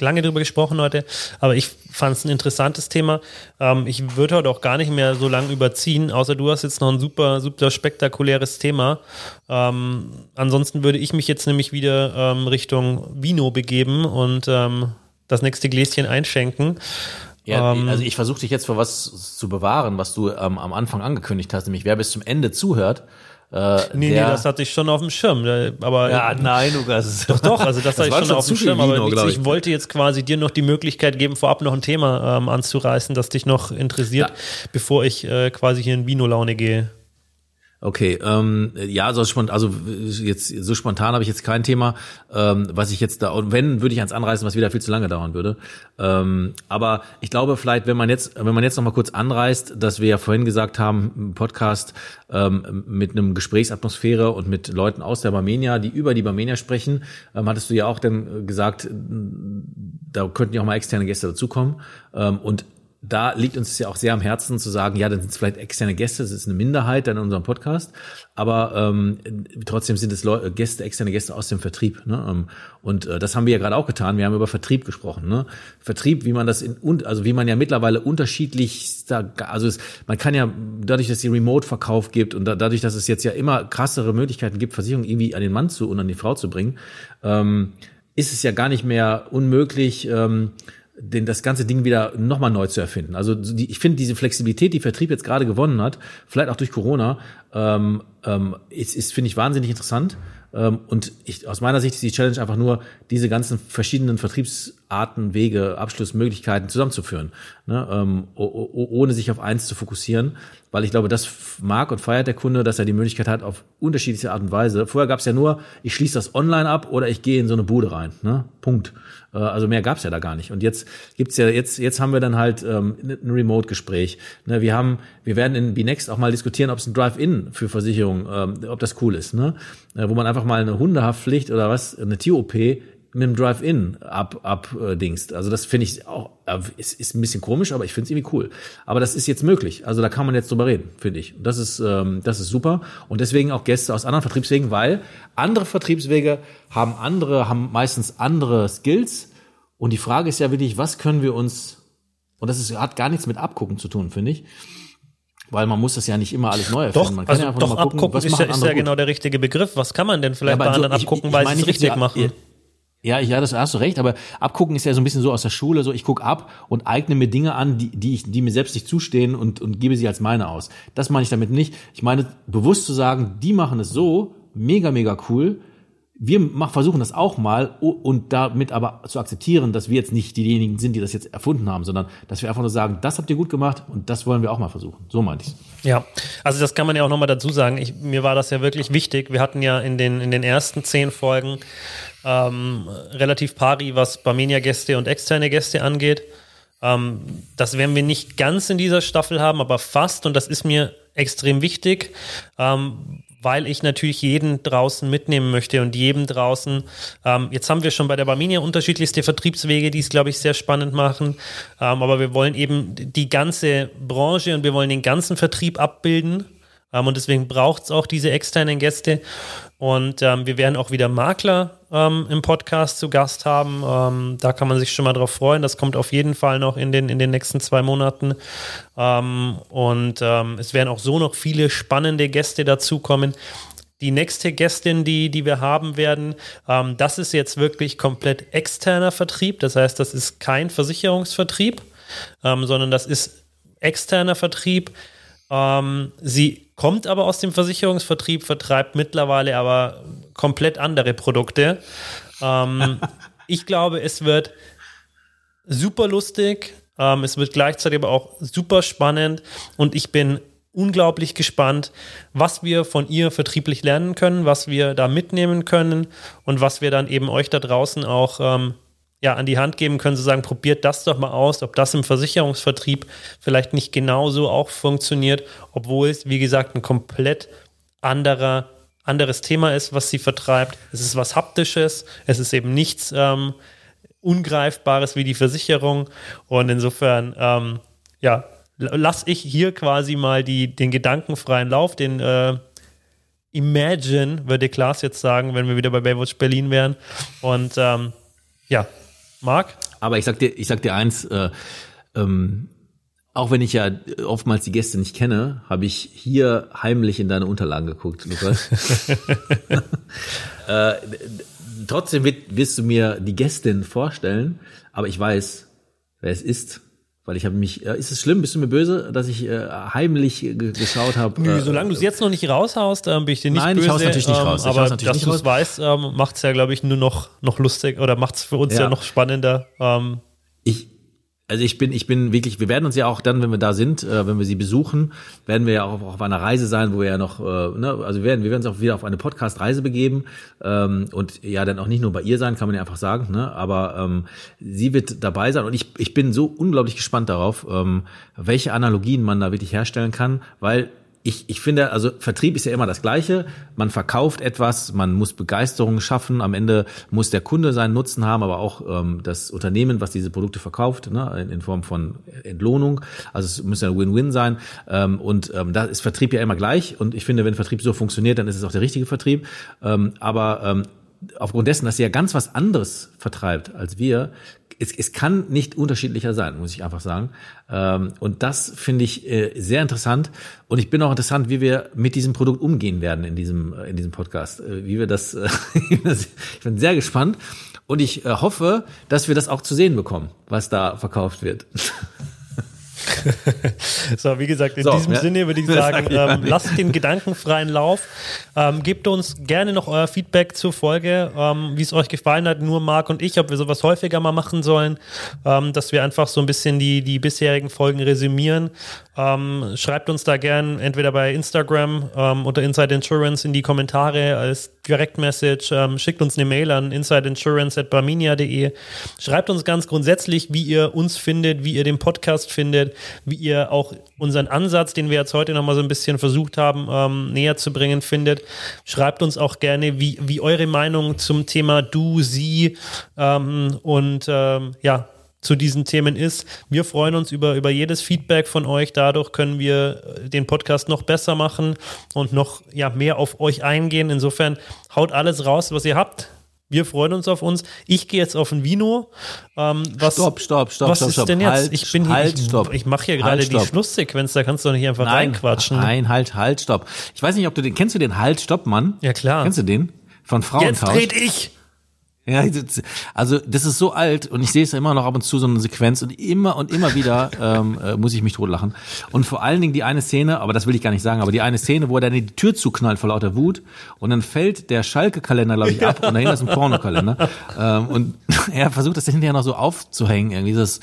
lange drüber gesprochen heute, aber ich fand es ein interessantes Thema. Ähm, ich würde heute auch gar nicht mehr so lange überziehen, außer du hast jetzt noch ein super, super spektakuläres Thema. Ähm, ansonsten würde ich mich jetzt nämlich wieder ähm, Richtung Vino begeben und ähm, das nächste Gläschen einschenken. Ja, ähm, also ich versuche dich jetzt vor was zu bewahren, was du ähm, am Anfang angekündigt hast, nämlich wer bis zum Ende zuhört. Äh, nee, nee, das hatte ich schon auf dem Schirm. Aber ja, nein, Lukas. Doch, doch, also das, das hatte ich schon auf dem Schirm. Vino, aber ich, ich, wollte jetzt quasi dir noch die Möglichkeit geben, vorab noch ein Thema ähm, anzureißen, das dich noch interessiert, ja. bevor ich äh, quasi hier in Vino-Laune gehe. Okay, ähm, ja, so spontan, also jetzt so spontan habe ich jetzt kein Thema, ähm, was ich jetzt da und wenn würde ich eins anreißen, was wieder viel zu lange dauern würde. Ähm, aber ich glaube vielleicht, wenn man jetzt, wenn man jetzt noch mal kurz anreißt, dass wir ja vorhin gesagt haben, Podcast ähm, mit einem Gesprächsatmosphäre und mit Leuten aus der Barmenia, die über die Barmenia sprechen, ähm, hattest du ja auch dann gesagt, da könnten ja auch mal externe Gäste dazukommen ähm, und da liegt uns ja auch sehr am Herzen zu sagen, ja, dann sind es vielleicht externe Gäste, das ist eine Minderheit dann in unserem Podcast, aber ähm, trotzdem sind es Leute, Gäste, externe Gäste aus dem Vertrieb. Ne? Ähm, und äh, das haben wir ja gerade auch getan. Wir haben über Vertrieb gesprochen. Ne? Vertrieb, wie man das in und also wie man ja mittlerweile unterschiedlich, also es, man kann ja dadurch, dass es Remote-Verkauf gibt und da, dadurch, dass es jetzt ja immer krassere Möglichkeiten gibt, Versicherungen irgendwie an den Mann zu und an die Frau zu bringen, ähm, ist es ja gar nicht mehr unmöglich. Ähm, den, das ganze Ding wieder nochmal neu zu erfinden. Also die, ich finde diese Flexibilität, die Vertrieb jetzt gerade gewonnen hat, vielleicht auch durch Corona, ähm, ähm, ist, ist finde ich wahnsinnig interessant. Ähm, und ich, aus meiner Sicht ist die Challenge einfach nur, diese ganzen verschiedenen Vertriebsarten, Wege, Abschlussmöglichkeiten zusammenzuführen, ne? ähm, ohne sich auf eins zu fokussieren, weil ich glaube, das mag und feiert der Kunde, dass er die Möglichkeit hat, auf unterschiedliche Art und Weise. Vorher gab es ja nur, ich schließe das online ab oder ich gehe in so eine Bude rein. Ne? Punkt. Äh, also mehr gab's ja da gar nicht. Und jetzt gibt's ja, jetzt, jetzt haben wir dann halt ähm, ein Remote-Gespräch. Ne, wir haben, wir werden in BNext auch mal diskutieren, ob es ein Drive-In für Versicherungen, ähm, ob das cool ist, ne? Äh, wo man einfach mal eine Hundehaftpflicht oder was, eine Tier-OP mit dem Drive-In ab, ab äh, dingst. Also das finde ich auch, äh, ist, ist ein bisschen komisch, aber ich finde es irgendwie cool. Aber das ist jetzt möglich. Also da kann man jetzt drüber reden, finde ich. Und das ist, ähm, das ist super. Und deswegen auch Gäste aus anderen Vertriebswegen, weil andere Vertriebswege haben andere, haben meistens andere Skills. Und die Frage ist ja wirklich, was können wir uns, und das ist, hat gar nichts mit Abgucken zu tun, finde ich. Weil man muss das ja nicht immer alles neu erfinden. Doch, man kann also ja einfach doch mal gucken, abgucken was ist ja, ist ja genau der richtige Begriff. Was kann man denn vielleicht ja, bei anderen so, abgucken, ich, ich, weil sie es richtig machen? Ja, ja, das hast du recht, aber abgucken ist ja so ein bisschen so aus der Schule, so ich guck ab und eigne mir Dinge an, die, die, ich, die mir selbst nicht zustehen und, und gebe sie als meine aus. Das meine ich damit nicht. Ich meine, bewusst zu sagen, die machen es so, mega, mega cool. Wir versuchen das auch mal und damit aber zu akzeptieren, dass wir jetzt nicht diejenigen sind, die das jetzt erfunden haben, sondern dass wir einfach nur sagen, das habt ihr gut gemacht und das wollen wir auch mal versuchen. So meinte ich Ja, also das kann man ja auch nochmal dazu sagen. Ich, mir war das ja wirklich wichtig. Wir hatten ja in den, in den ersten zehn Folgen ähm, relativ pari, was Barmenia-Gäste und externe Gäste angeht. Ähm, das werden wir nicht ganz in dieser Staffel haben, aber fast. Und das ist mir extrem wichtig, ähm, weil ich natürlich jeden draußen mitnehmen möchte und jedem draußen. Ähm, jetzt haben wir schon bei der Barmenia unterschiedlichste Vertriebswege, die es, glaube ich, sehr spannend machen. Ähm, aber wir wollen eben die ganze Branche und wir wollen den ganzen Vertrieb abbilden. Ähm, und deswegen braucht es auch diese externen Gäste. Und ähm, wir werden auch wieder Makler ähm, im Podcast zu Gast haben. Ähm, da kann man sich schon mal drauf freuen. Das kommt auf jeden Fall noch in den, in den nächsten zwei Monaten. Ähm, und ähm, es werden auch so noch viele spannende Gäste dazukommen. Die nächste Gästin, die, die wir haben werden, ähm, das ist jetzt wirklich komplett externer Vertrieb. Das heißt, das ist kein Versicherungsvertrieb, sondern das ist externer Vertrieb. sie kommt aber aus dem Versicherungsvertrieb, vertreibt mittlerweile aber komplett andere Produkte. Ähm, ich glaube, es wird super lustig. Ähm, es wird gleichzeitig aber auch super spannend und ich bin unglaublich gespannt, was wir von ihr vertrieblich lernen können, was wir da mitnehmen können und was wir dann eben euch da draußen auch ähm, ja, an die Hand geben können, zu sagen, probiert das doch mal aus, ob das im Versicherungsvertrieb vielleicht nicht genauso auch funktioniert, obwohl es, wie gesagt, ein komplett anderer, anderes Thema ist, was sie vertreibt. Es ist was Haptisches, es ist eben nichts ähm, Ungreifbares wie die Versicherung. Und insofern, ähm, ja, lasse ich hier quasi mal die, den gedankenfreien Lauf, den äh, Imagine, würde Klaas jetzt sagen, wenn wir wieder bei Baywatch Berlin wären. Und ähm, ja, Marc? Aber ich sag dir, ich sag dir eins, äh, ähm, auch wenn ich ja oftmals die Gäste nicht kenne, habe ich hier heimlich in deine Unterlagen geguckt, Lukas. äh, trotzdem wirst du mir die Gästin vorstellen, aber ich weiß, wer es ist. Weil ich habe mich, äh, ist es schlimm, bist du mir böse, dass ich äh, heimlich geschaut habe? Nö, äh, solange du es jetzt noch nicht raushaust, äh, bin ich dir nicht nein, böse. Nein, ich hau's natürlich nicht ähm, raus. aber dass du es weißt, ähm, macht es ja, glaube ich, nur noch, noch lustig oder macht es für uns ja. ja, noch spannender. Ähm. Also ich bin, ich bin wirklich, wir werden uns ja auch dann, wenn wir da sind, äh, wenn wir sie besuchen, werden wir ja auch auf einer Reise sein, wo wir ja noch, äh, ne, also wir werden, wir werden uns auch wieder auf eine Podcast-Reise begeben. Ähm, und ja dann auch nicht nur bei ihr sein, kann man ja einfach sagen, ne, aber ähm, sie wird dabei sein. Und ich, ich bin so unglaublich gespannt darauf, ähm, welche Analogien man da wirklich herstellen kann, weil ich, ich finde, also Vertrieb ist ja immer das Gleiche. Man verkauft etwas, man muss Begeisterung schaffen. Am Ende muss der Kunde seinen Nutzen haben, aber auch ähm, das Unternehmen, was diese Produkte verkauft, ne, in, Form von Entlohnung. Also es muss ja ein Win-Win sein. Ähm, und ähm, da ist Vertrieb ja immer gleich. Und ich finde, wenn Vertrieb so funktioniert, dann ist es auch der richtige Vertrieb. Ähm, aber ähm, aufgrund dessen, dass sie ja ganz was anderes vertreibt als wir, es, es kann nicht unterschiedlicher sein, muss ich einfach sagen. Ähm, und das finde ich äh, sehr interessant. Und ich bin auch interessant, wie wir mit diesem Produkt umgehen werden in diesem, äh, in diesem Podcast. Äh, wie wir das, äh, ich bin sehr gespannt. Und ich äh, hoffe, dass wir das auch zu sehen bekommen, was da verkauft wird. so, wie gesagt, in so, diesem ja. Sinne würde ich sagen, ähm, lasst den gedankenfreien Lauf. Ähm, gebt uns gerne noch euer Feedback zur Folge, ähm, wie es euch gefallen hat, nur Marc und ich, ob wir sowas häufiger mal machen sollen, ähm, dass wir einfach so ein bisschen die, die bisherigen Folgen resümieren. Ähm, schreibt uns da gern entweder bei Instagram ähm, unter Inside Insurance in die Kommentare als Direktmessage, ähm, schickt uns eine Mail an insideinsurance.barminia.de. Schreibt uns ganz grundsätzlich, wie ihr uns findet, wie ihr den Podcast findet, wie ihr auch unseren Ansatz, den wir jetzt heute nochmal so ein bisschen versucht haben, ähm, näher zu bringen, findet. Schreibt uns auch gerne, wie, wie eure Meinung zum Thema du, sie ähm, und ähm, ja, zu diesen Themen ist. Wir freuen uns über, über jedes Feedback von euch. Dadurch können wir äh, den Podcast noch besser machen und noch ja, mehr auf euch eingehen. Insofern haut alles raus, was ihr habt. Wir freuen uns auf uns. Ich gehe jetzt auf ein Vino. Ähm, was, stopp, stopp, stopp. Was stopp, ist stopp. denn jetzt? Halt, ich bin halt, hier, stopp. ich, ich mache hier gerade halt, die Schlusssequenz, da kannst du doch nicht einfach nein, reinquatschen. Nein, halt, halt, stopp. Ich weiß nicht, ob du den, kennst du den Halt, stopp, Mann? Ja, klar. Kennst du den? Von Frauentausch? Jetzt dreht ich! Ja, also das ist so alt und ich sehe es ja immer noch ab und zu so eine Sequenz und immer und immer wieder ähm, äh, muss ich mich totlachen. Und vor allen Dingen die eine Szene, aber das will ich gar nicht sagen, aber die eine Szene, wo er dann die Tür zuknallt vor lauter Wut und dann fällt der Schalke-Kalender, glaube ich, ab und dahinter ist ein Pornokalender. Ähm, und er versucht das hinterher noch so aufzuhängen, irgendwie das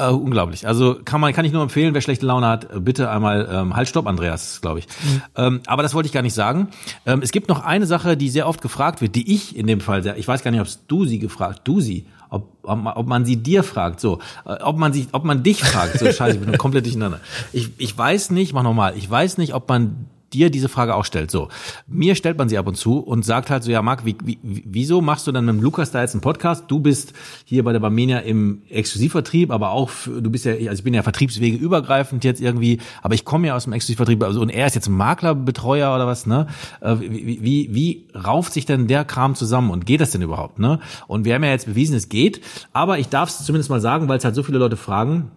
äh, unglaublich. Also kann man kann ich nur empfehlen, wer schlechte Laune hat, bitte einmal ähm, halt stopp, Andreas, glaube ich. Mhm. Ähm, aber das wollte ich gar nicht sagen. Ähm, es gibt noch eine Sache, die sehr oft gefragt wird, die ich in dem Fall sehr, ich weiß gar nicht, ob du sie gefragt, du sie, ob, ob, man sie dir fragt, so, äh, ob man sich, ob man dich fragt, so scheiße, ich bin komplett durcheinander. Ich, ich weiß nicht, mach nochmal, ich weiß nicht, ob man dir diese Frage auch stellt. So, mir stellt man sie ab und zu und sagt halt so, ja, Marc, wie, wie, wieso machst du dann mit dem Lukas da jetzt einen Podcast? Du bist hier bei der Barmenia im Exklusivvertrieb, aber auch, du bist ja, also ich bin ja Vertriebswege übergreifend jetzt irgendwie, aber ich komme ja aus dem Exklusivvertrieb, also und er ist jetzt Maklerbetreuer oder was, ne? Äh, wie, wie, wie rauft sich denn der Kram zusammen und geht das denn überhaupt, ne? Und wir haben ja jetzt bewiesen, es geht, aber ich darf es zumindest mal sagen, weil es halt so viele Leute fragen,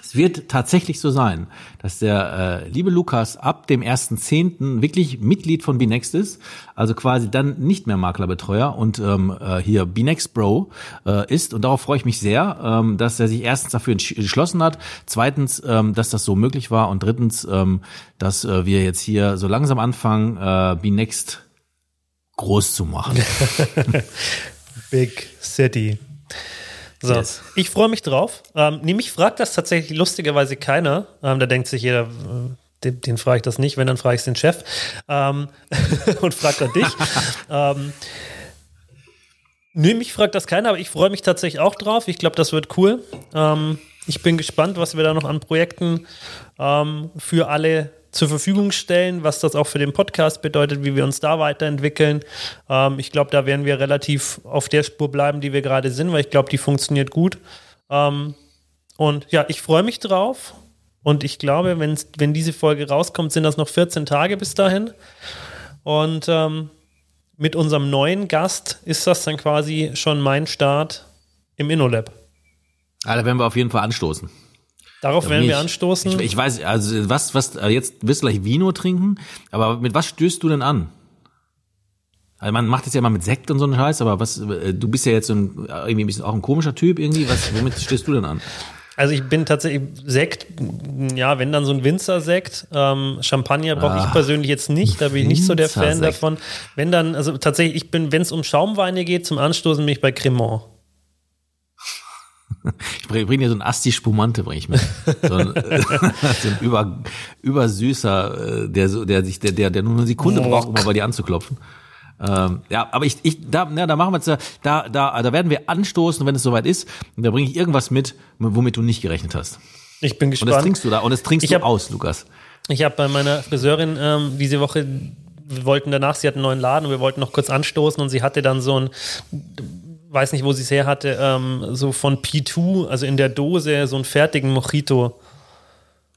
es wird tatsächlich so sein, dass der äh, liebe Lukas ab dem 1.10. wirklich Mitglied von Binext ist, also quasi dann nicht mehr Maklerbetreuer und ähm, äh, hier Binext Bro äh, ist. Und darauf freue ich mich sehr, ähm, dass er sich erstens dafür entschlossen hat, zweitens, ähm, dass das so möglich war und drittens, ähm, dass äh, wir jetzt hier so langsam anfangen, äh, Binext groß zu machen. Big City. So, yes. ich freue mich drauf. Ähm, nämlich fragt das tatsächlich lustigerweise keiner. Ähm, da denkt sich jeder, äh, den, den frage ich das nicht, wenn, dann frage ich den Chef ähm, und fragt dann dich. ähm, nee, mich fragt das keiner, aber ich freue mich tatsächlich auch drauf. Ich glaube, das wird cool. Ähm, ich bin gespannt, was wir da noch an Projekten ähm, für alle zur Verfügung stellen, was das auch für den Podcast bedeutet, wie wir uns da weiterentwickeln. Ähm, ich glaube, da werden wir relativ auf der Spur bleiben, die wir gerade sind, weil ich glaube, die funktioniert gut. Ähm, und ja, ich freue mich drauf. Und ich glaube, wenn, wenn diese Folge rauskommt, sind das noch 14 Tage bis dahin. Und ähm, mit unserem neuen Gast ist das dann quasi schon mein Start im InnoLab. Ah, da werden wir auf jeden Fall anstoßen. Darauf werden wir anstoßen. Ich, ich, weiß, also was, was, äh, jetzt wirst du gleich Vino trinken, aber mit was stößt du denn an? Also man macht das ja immer mit Sekt und so einen Scheiß, aber was, äh, du bist ja jetzt so ein, irgendwie ein bisschen auch ein komischer Typ irgendwie, was, womit stößt du denn an? Also ich bin tatsächlich Sekt, ja, wenn dann so ein Winzersekt. Ähm, Champagner brauche ich ah, persönlich jetzt nicht, da bin ich nicht so der Fan davon. Wenn dann, also tatsächlich, ich bin, wenn es um Schaumweine geht, zum Anstoßen bin ich bei Cremant. Ich bringe bring dir so ein Asti Spumante, bringe ich mit. So ein, so ein über, übersüßer, äh, der, so, der sich, der, der, der nur eine Sekunde braucht, um mal bei dir anzuklopfen. Ähm, ja, aber ich, ich, da, ja, da machen wir jetzt, da, da, da werden wir anstoßen, wenn es soweit ist. Und da bringe ich irgendwas mit, womit du nicht gerechnet hast. Ich bin Und gespannt. das trinkst du da, und das trinkst Ich du hab- aus, Lukas. Ich habe bei meiner Friseurin ähm, diese Woche, wir wollten danach, sie hat einen neuen Laden und wir wollten noch kurz anstoßen und sie hatte dann so ein, weiß nicht, wo sie es her hatte, ähm, so von P2, also in der Dose, so einen fertigen Mojito.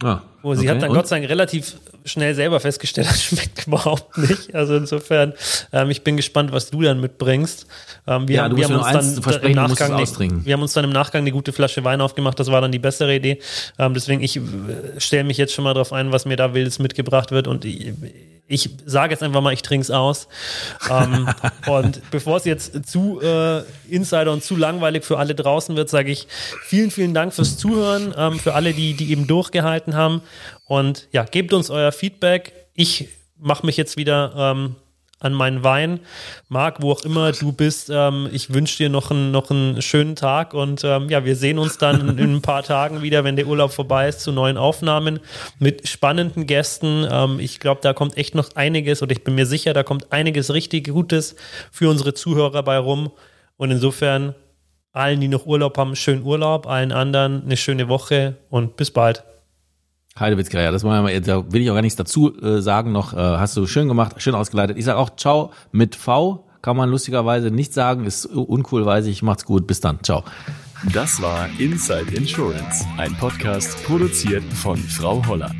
Ah, Wo sie okay. hat dann Und? Gott sei Dank relativ schnell selber festgestellt, das schmeckt überhaupt nicht. Also insofern, ähm, ich bin gespannt, was du dann mitbringst. Ähm, wir, Ja, haben, wir haben uns dann versprechen, im Nachgang, austrinken. wir haben uns dann im Nachgang eine gute Flasche Wein aufgemacht. Das war dann die bessere Idee. Ähm, deswegen ich äh, stelle mich jetzt schon mal drauf ein, was mir da wildes mitgebracht wird und ich, ich sage jetzt einfach mal, ich trinke es aus. ähm, und bevor es jetzt zu äh, Insider und zu langweilig für alle draußen wird, sage ich vielen, vielen Dank fürs Zuhören, ähm, für alle, die, die eben durchgehalten haben. Und ja, gebt uns euer Feedback. Ich mache mich jetzt wieder ähm, an meinen Wein. Marc, wo auch immer du bist, ähm, ich wünsche dir noch einen, noch einen schönen Tag und ähm, ja, wir sehen uns dann in, in ein paar Tagen wieder, wenn der Urlaub vorbei ist, zu neuen Aufnahmen mit spannenden Gästen. Ähm, ich glaube, da kommt echt noch einiges oder ich bin mir sicher, da kommt einiges richtig Gutes für unsere Zuhörer bei rum. Und insofern allen, die noch Urlaub haben, schönen Urlaub, allen anderen eine schöne Woche und bis bald. Heidewitzka, ja, das wollen wir mal, da will ich auch gar nichts dazu äh, sagen noch. Äh, hast du schön gemacht, schön ausgeleitet. Ich sage auch Ciao mit V, kann man lustigerweise nicht sagen, ist uncool, weiß ich. Macht's gut, bis dann, ciao. Das war Inside Insurance, ein Podcast produziert von Frau Holler.